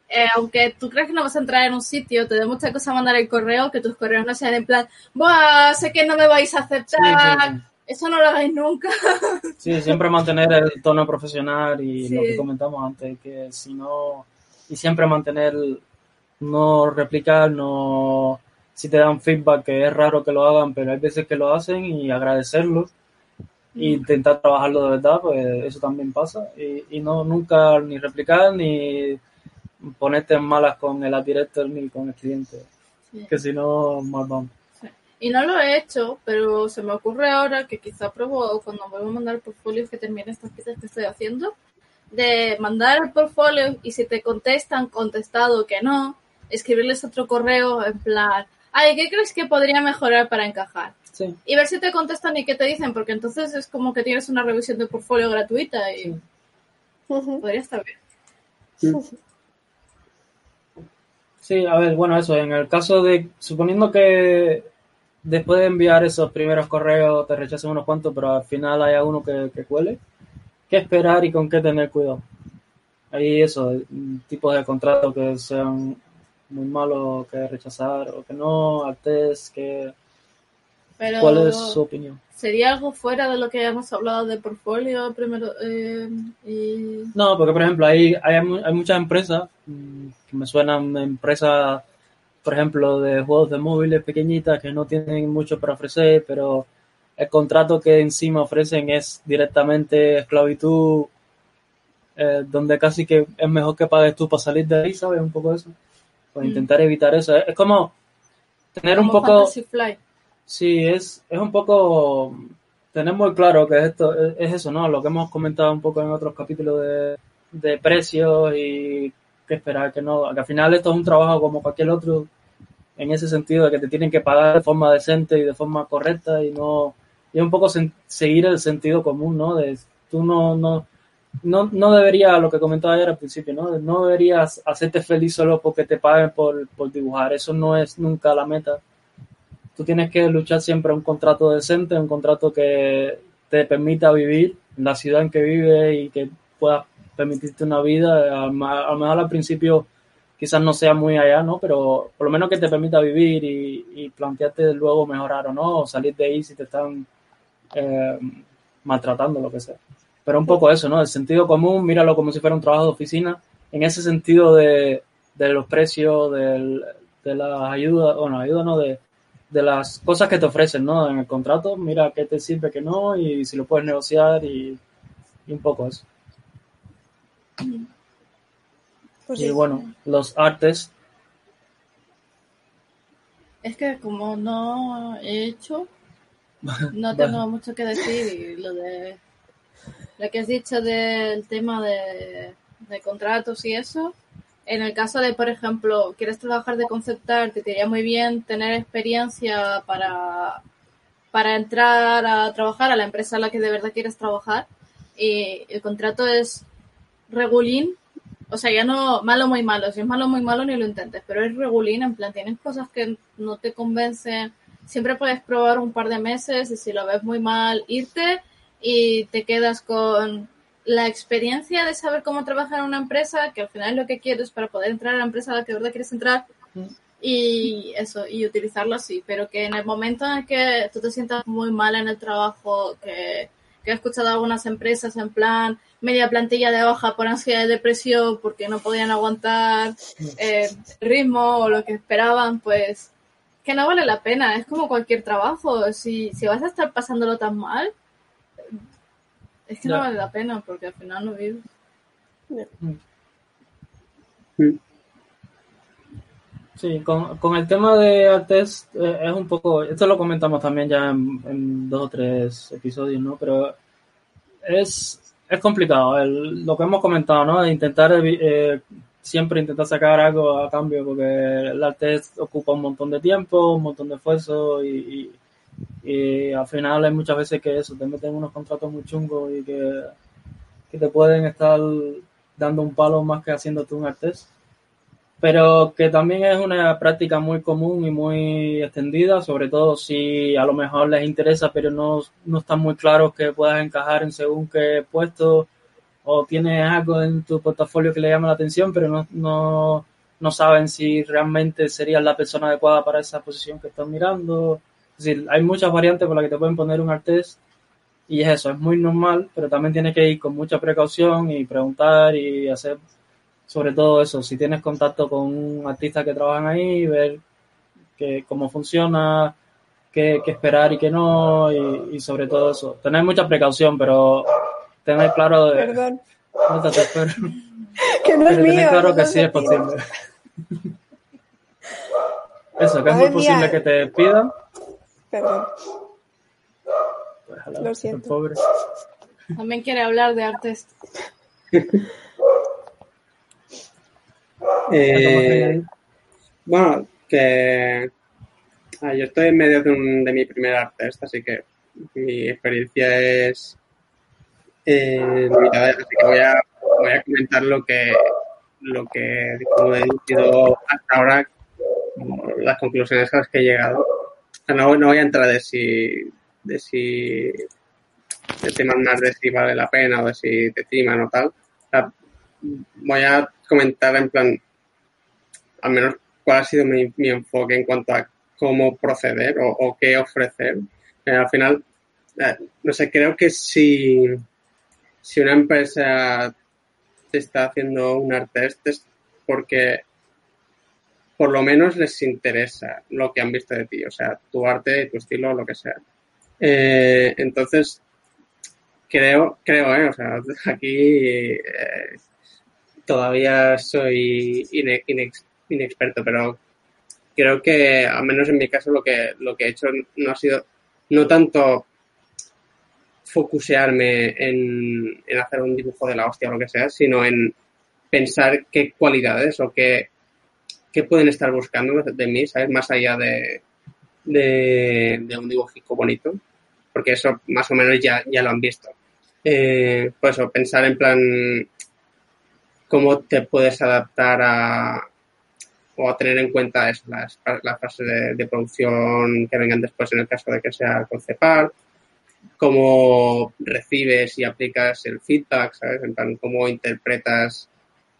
eh, aunque tú crees que no vas a entrar en un sitio, te da mucha cosa mandar el correo, que tus correos no sean en plan, ¡buah! Sé que no me vais a aceptar. Sí, sí, sí. Eso no lo hagáis nunca. Sí, siempre mantener el tono profesional y Sí. lo que comentamos antes, que si no, y siempre mantener, no replicar, no, si te dan feedback, que es raro que lo hagan, pero hay veces que lo hacen y agradecerlo e intentar trabajarlo de verdad, pues eso también pasa. Y, y no nunca ni replicar ni ponerte en malas con el art director ni con el cliente, Sí. que si no, mal vamos. Y no lo he hecho, pero se me ocurre ahora que quizá pruebo cuando vuelva a mandar el portfolio que termine estas piezas que estoy haciendo, de mandar el portfolio y si te contestan contestado que no, escribirles otro correo en plan, ay, ¿qué crees que podría mejorar para encajar? Sí. Y ver si te contestan y qué te dicen, porque entonces es como que tienes una revisión de portfolio gratuita y Sí. Podría estar bien. Sí, a ver, bueno, eso, en el caso de, suponiendo que después de enviar esos primeros correos te rechacen unos cuantos, pero al final haya uno que, que cuele, ¿qué esperar y con qué tener cuidado? Hay eso, tipos de contratos que sean muy malos que rechazar o que no, al test, que, Pero ¿cuál es su opinión? sería algo fuera de lo que hemos hablado de portfolio primero eh, y No, porque por ejemplo, hay, hay, hay muchas empresas mm, que me suenan empresas, por ejemplo, de juegos de móviles pequeñitas que no tienen mucho para ofrecer, pero el contrato que encima ofrecen es directamente esclavitud, eh, donde casi que es mejor que pagues tú para salir de ahí, ¿sabes? Un poco eso. Pues Mm. intentar evitar eso. Es como tener un poco... Flight. Sí, es, es un poco. Tener muy claro que esto es, es eso, ¿no? Lo que hemos comentado un poco en otros capítulos de, de precios y qué esperar, que no. Que al final esto es un trabajo como cualquier otro, en ese sentido de que te tienen que pagar de forma decente y de forma correcta y no. Y es un poco seguir el sentido común, ¿no? De tú no, no, no, no deberías, lo que comentaba ayer al principio, ¿no? No deberías hacerte feliz solo porque te paguen por, por dibujar. Eso no es nunca la meta tú tienes que luchar siempre un contrato decente, un contrato que te permita vivir en la ciudad en que vives y que pueda permitirte una vida, a lo mejor al principio quizás no sea muy allá, ¿no? Pero por lo menos que te permita vivir y, y plantearte luego mejorar o no, o salir de ahí si te están eh, maltratando, lo que sea. Pero un poco eso, ¿no? El sentido común, míralo como si fuera un trabajo de oficina, en ese sentido de, de los precios, del- de las ayudas, bueno, ayudas no, de, de las cosas que te ofrecen, ¿no? En el contrato, mira qué te sirve, qué no, y si lo puedes negociar y, y un poco eso. Pues Y sí. bueno, los artes, Es que como no he hecho, no tengo mucho que decir y lo de lo que has dicho del tema de, de contratos y eso. En el caso de, por ejemplo, quieres trabajar de conceptar, te iría muy bien tener experiencia para, para entrar a trabajar a la empresa a la que de verdad quieres trabajar. Y el contrato es regulín, o sea, ya no malo muy malo, si es malo muy malo ni lo intentes, pero es regulín, en plan, tienes cosas que no te convencen, siempre puedes probar un par de meses y si lo ves muy mal, irte y te quedas con la experiencia de saber cómo trabajar en una empresa, que al final es lo que quieres para poder entrar a la empresa a la que de verdad quieres entrar y eso, y utilizarlo así, pero que en el momento en el que tú te sientas muy mal en el trabajo, que, que he escuchado algunas empresas en plan media plantilla de baja por ansiedad y depresión porque no podían aguantar eh, el ritmo o lo que esperaban, pues que no vale la pena, es como cualquier trabajo, si, si vas a estar pasándolo tan mal, es que no vale la pena porque al final no vives. Sí, con, con el tema de artes eh, es un poco, esto lo comentamos también ya en, en dos o tres episodios, ¿no? Pero es, es complicado, el- lo que hemos comentado, ¿no? De intentar eh, siempre intentar sacar algo a cambio, porque el arte es- ocupa un montón de tiempo, un montón de esfuerzo y, y, y al final hay muchas veces que eso, te meten unos contratos muy chungos y que, que te pueden estar dando un palo más que haciéndote un artes pero que también es una práctica muy común y muy extendida, sobre todo si a lo mejor les interesa, pero no, no están muy claros que puedas encajar en según qué puesto o tienes algo en tu portafolio que le llama la atención, pero no, no, no saben si realmente serías la persona adecuada para esa posición que están mirando. Es decir, hay muchas variantes por las que te pueden poner un artist y es eso, es muy normal, pero también tienes que ir con mucha precaución y preguntar y hacer sobre todo eso, si tienes contacto con un artista que trabajan ahí, ver que, cómo funciona, qué, qué esperar y qué no, y, y sobre todo eso. Tener mucha precaución, pero tener claro de... Perdón, No te espero. que no es mío. tener claro no que sí es posible. Eso, que es muy posible que te pidan. Perdón. Pues, Lo siento. pobre. También quiere hablar de artes. Eh, bueno, que ah, yo estoy en medio de, un- de mi primer art test, así que mi experiencia es eh, limitada, así que voy a, voy a comentar lo que lo que como he deducido hasta ahora, las conclusiones a las que he llegado. No, voy a entrar de si de si de temas más de si vale la pena o de si te timan o tal. Voy a comentar en plan, al menos cuál ha sido mi, enfoque en cuanto a cómo proceder o, qué ofrecer. Eh, al final, eh, no sé, creo que si, si una empresa está haciendo un art es porque por lo menos les interesa lo que han visto de ti, o sea, tu arte, tu estilo, lo que sea. Eh, entonces, creo, creo, eh, o sea, aquí eh, todavía soy ine- inex- inexperto, pero creo que, al menos en mi caso, lo que, lo que he hecho no ha sido, no tanto focusearme en, en hacer un dibujo de la hostia o lo que sea, sino en pensar qué cualidades o qué, qué pueden estar buscando de, mí, ¿sabes? Más allá de, de, un dibujico bonito, porque eso más o menos ya, ya lo han visto. Eh, pues eso, pensar en plan cómo te puedes adaptar a o a tener en cuenta eso, las, fases de, de producción que vengan después en el caso de que sea concepar, cómo recibes y aplicas el feedback, ¿sabes? En plan, cómo interpretas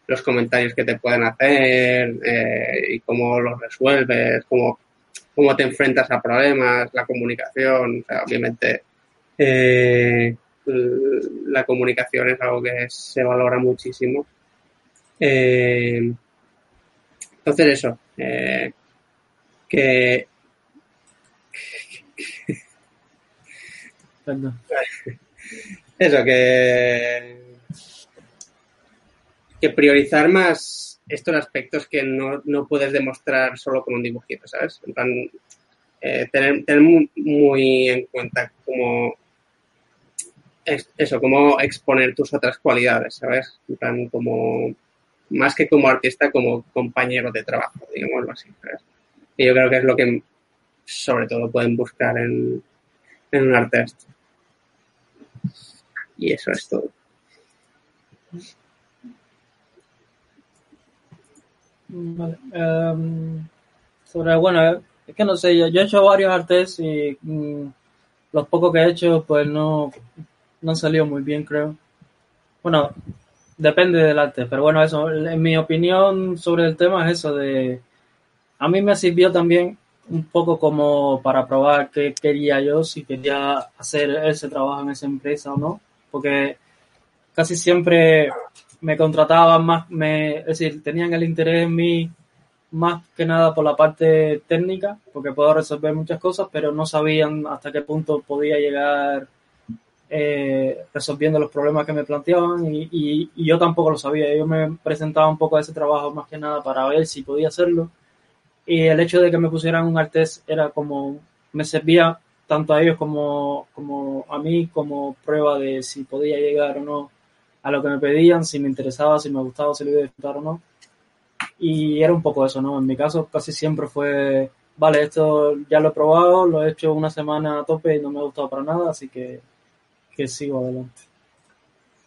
los comentarios que te pueden hacer eh, y cómo los resuelves, cómo, cómo te enfrentas a problemas, la comunicación, o sea, obviamente eh, la comunicación es algo que se valora muchísimo. Eh, entonces eso, eh, que. Eso, que, que priorizar más estos aspectos que no, no puedes demostrar solo con un dibujito, ¿sabes? En eh, tener, tener muy, en cuenta cómo es- eso, cómo exponer tus otras cualidades, ¿sabes? En como más que como artista, como compañero de trabajo, digámoslo así, ¿sabes? Y yo creo que es lo que sobre todo pueden buscar en, en un artist. Y eso es todo. Vale. Em, sobre, bueno, es que no sé, yo, he hecho varios artes y mm, los pocos que he hecho, pues no, no han salido muy bien, creo. Bueno, depende del arte, pero bueno, eso, en mi opinión sobre el tema es eso de, a mí me sirvió también un poco como para probar qué quería yo, si quería hacer ese trabajo en esa empresa o no, porque casi siempre me contrataban más, me, es decir, tenían el interés en mí más que nada por la parte técnica, porque puedo resolver muchas cosas, pero no sabían hasta qué punto podía llegar eh, resolviendo los problemas que me planteaban y, yo tampoco lo sabía. Yo me presentaba un poco a ese trabajo más que nada para ver si podía hacerlo y el hecho de que me pusieran un artes era como, me servía tanto a ellos como, como a mí como prueba de si podía llegar o no a lo que me pedían, si me interesaba, si me gustaba, si lo iba a disfrutar o no. Y era un poco eso, ¿no? En mi caso casi siempre fue, vale, esto ya lo he probado, lo he hecho una semana a tope y no me ha gustado para nada, así que, que sigo adelante.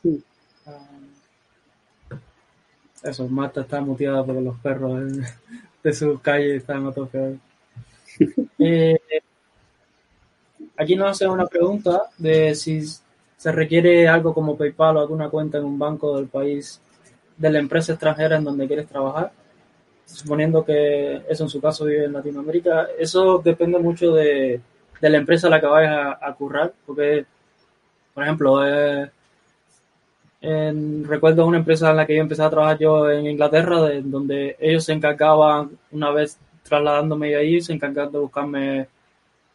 Sí. Ah, Eso, Marta está muteada porque los perros de su calle están a tope. Eh, aquí nos hacen una pregunta de si se requiere algo como PayPal o alguna cuenta en un banco del país de la empresa extranjera en donde quieres trabajar, suponiendo que eso en su caso vive en Latinoamérica. Eso depende mucho de, de la empresa a la que vayas a, currar, porque, por ejemplo, eh, recuerdo una empresa en la que yo empecé a trabajar yo en Inglaterra, de, donde ellos se encargaban, una vez trasladándome yo allí, se encargaban de buscarme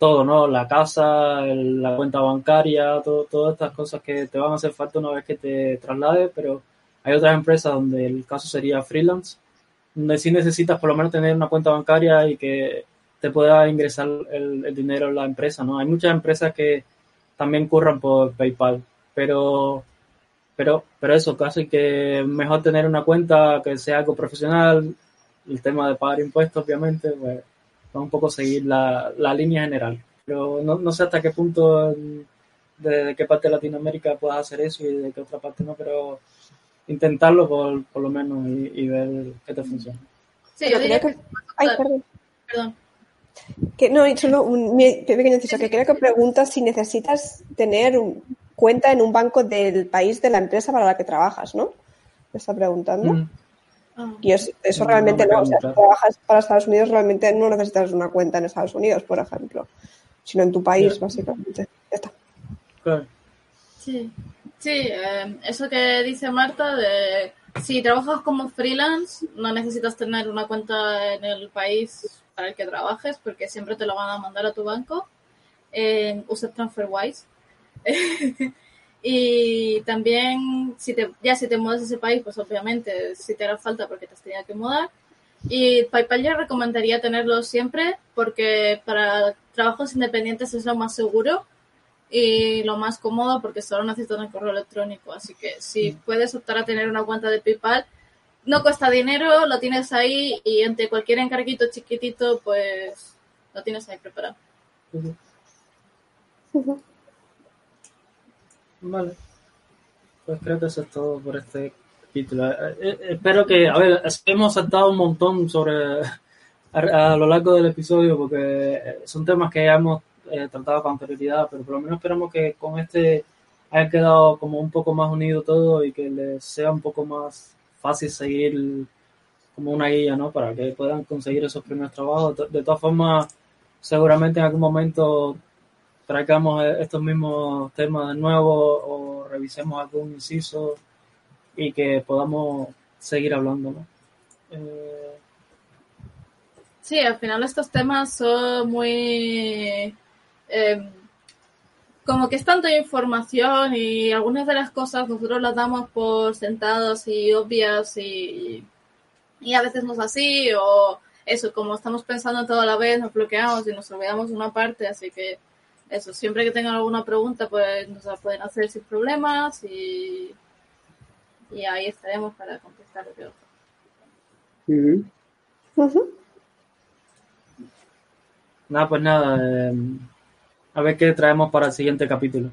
todo, ¿no? La casa, la cuenta bancaria, todo, todas estas cosas que te van a hacer falta una vez que te traslades, pero hay otras empresas donde el caso sería freelance, donde sí necesitas por lo menos tener una cuenta bancaria y que te pueda ingresar el, el dinero en la empresa, ¿no? Hay muchas empresas que también curran por PayPal, pero pero, pero eso, casi que mejor tener una cuenta que sea algo profesional, el tema de pagar impuestos, obviamente, pues va un poco seguir la, la línea general. Pero no, no sé hasta qué punto, de, de qué parte de Latinoamérica puedas hacer eso y de qué otra parte no, pero intentarlo por, por lo menos y, y ver qué te funciona. Sí, yo diría que... Ay, perdón. Perdón. Que no, y solo un pequeño inciso, que creo que pregunta si necesitas tener un- cuenta en un banco del país de la empresa para la que trabajas, ¿no? Me está preguntando. Mm, Ah. Y es- eso realmente no. O sea, si trabajas para Estados Unidos, realmente no necesitas una cuenta en Estados Unidos, por ejemplo, sino en tu país, básicamente. Ya está. claro. Sí, sí, eh, eso que dice Marta de si trabajas como freelance no necesitas tener una cuenta en el país para el que trabajes porque siempre te lo van a mandar a tu banco. Eh, usa TransferWise. y también si te, ya si te mudas a ese país, pues obviamente si te hará falta porque te has tenido que mudar. Y PayPal yo recomendaría tenerlo siempre porque para trabajos independientes es lo más seguro y lo más cómodo porque solo necesitas un correo electrónico. Así que si puedes optar a tener una cuenta de PayPal, no cuesta dinero, lo tienes ahí y ante cualquier encarguito chiquitito, pues lo tienes ahí preparado. Vale. Pues creo que eso es todo por este capítulo. Eh, eh, espero que, a ver, hemos saltado un montón sobre a, lo largo del episodio porque eh, son temas que ya hemos tratado con anterioridad, pero por lo menos esperamos que con este haya quedado como un poco más unido todo y que les sea un poco más fácil seguir como una guía, ¿no? Para que puedan conseguir esos primeros trabajos. De todas formas, seguramente en algún momento traigamos eh, estos mismos temas de nuevo o revisemos algún inciso y que podamos seguir hablando, ¿no? Eh, Sí, al final estos temas son muy... eh, como que es tanta información y algunas de las cosas nosotros las damos por sentados y obvias y, y a veces no es así o eso, como estamos pensando todo la vez nos bloqueamos y nos olvidamos una parte, así que eso, siempre que tengan alguna pregunta pues nos la pueden hacer sin problemas y, y ahí estaremos para contestar lo que os. Nada, pues nada, eh, a ver qué traemos para el siguiente capítulo.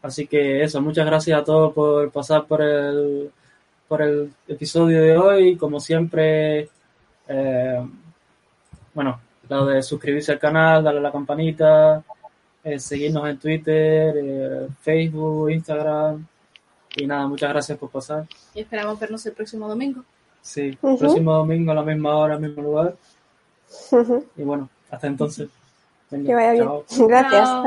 Así que eso, muchas gracias a todos por pasar por el, por el episodio de hoy. Como siempre, eh, bueno, lo de suscribirse al canal, darle a la campanita, eh, seguirnos en Twitter, eh, Facebook, Instagram. Y nada, muchas gracias por pasar. Y esperamos vernos el próximo domingo. Sí, Ujú. próximo domingo a la misma hora, mismo lugar. Y bueno, hasta entonces. Venga, Que vaya bien. Gracias. Chao.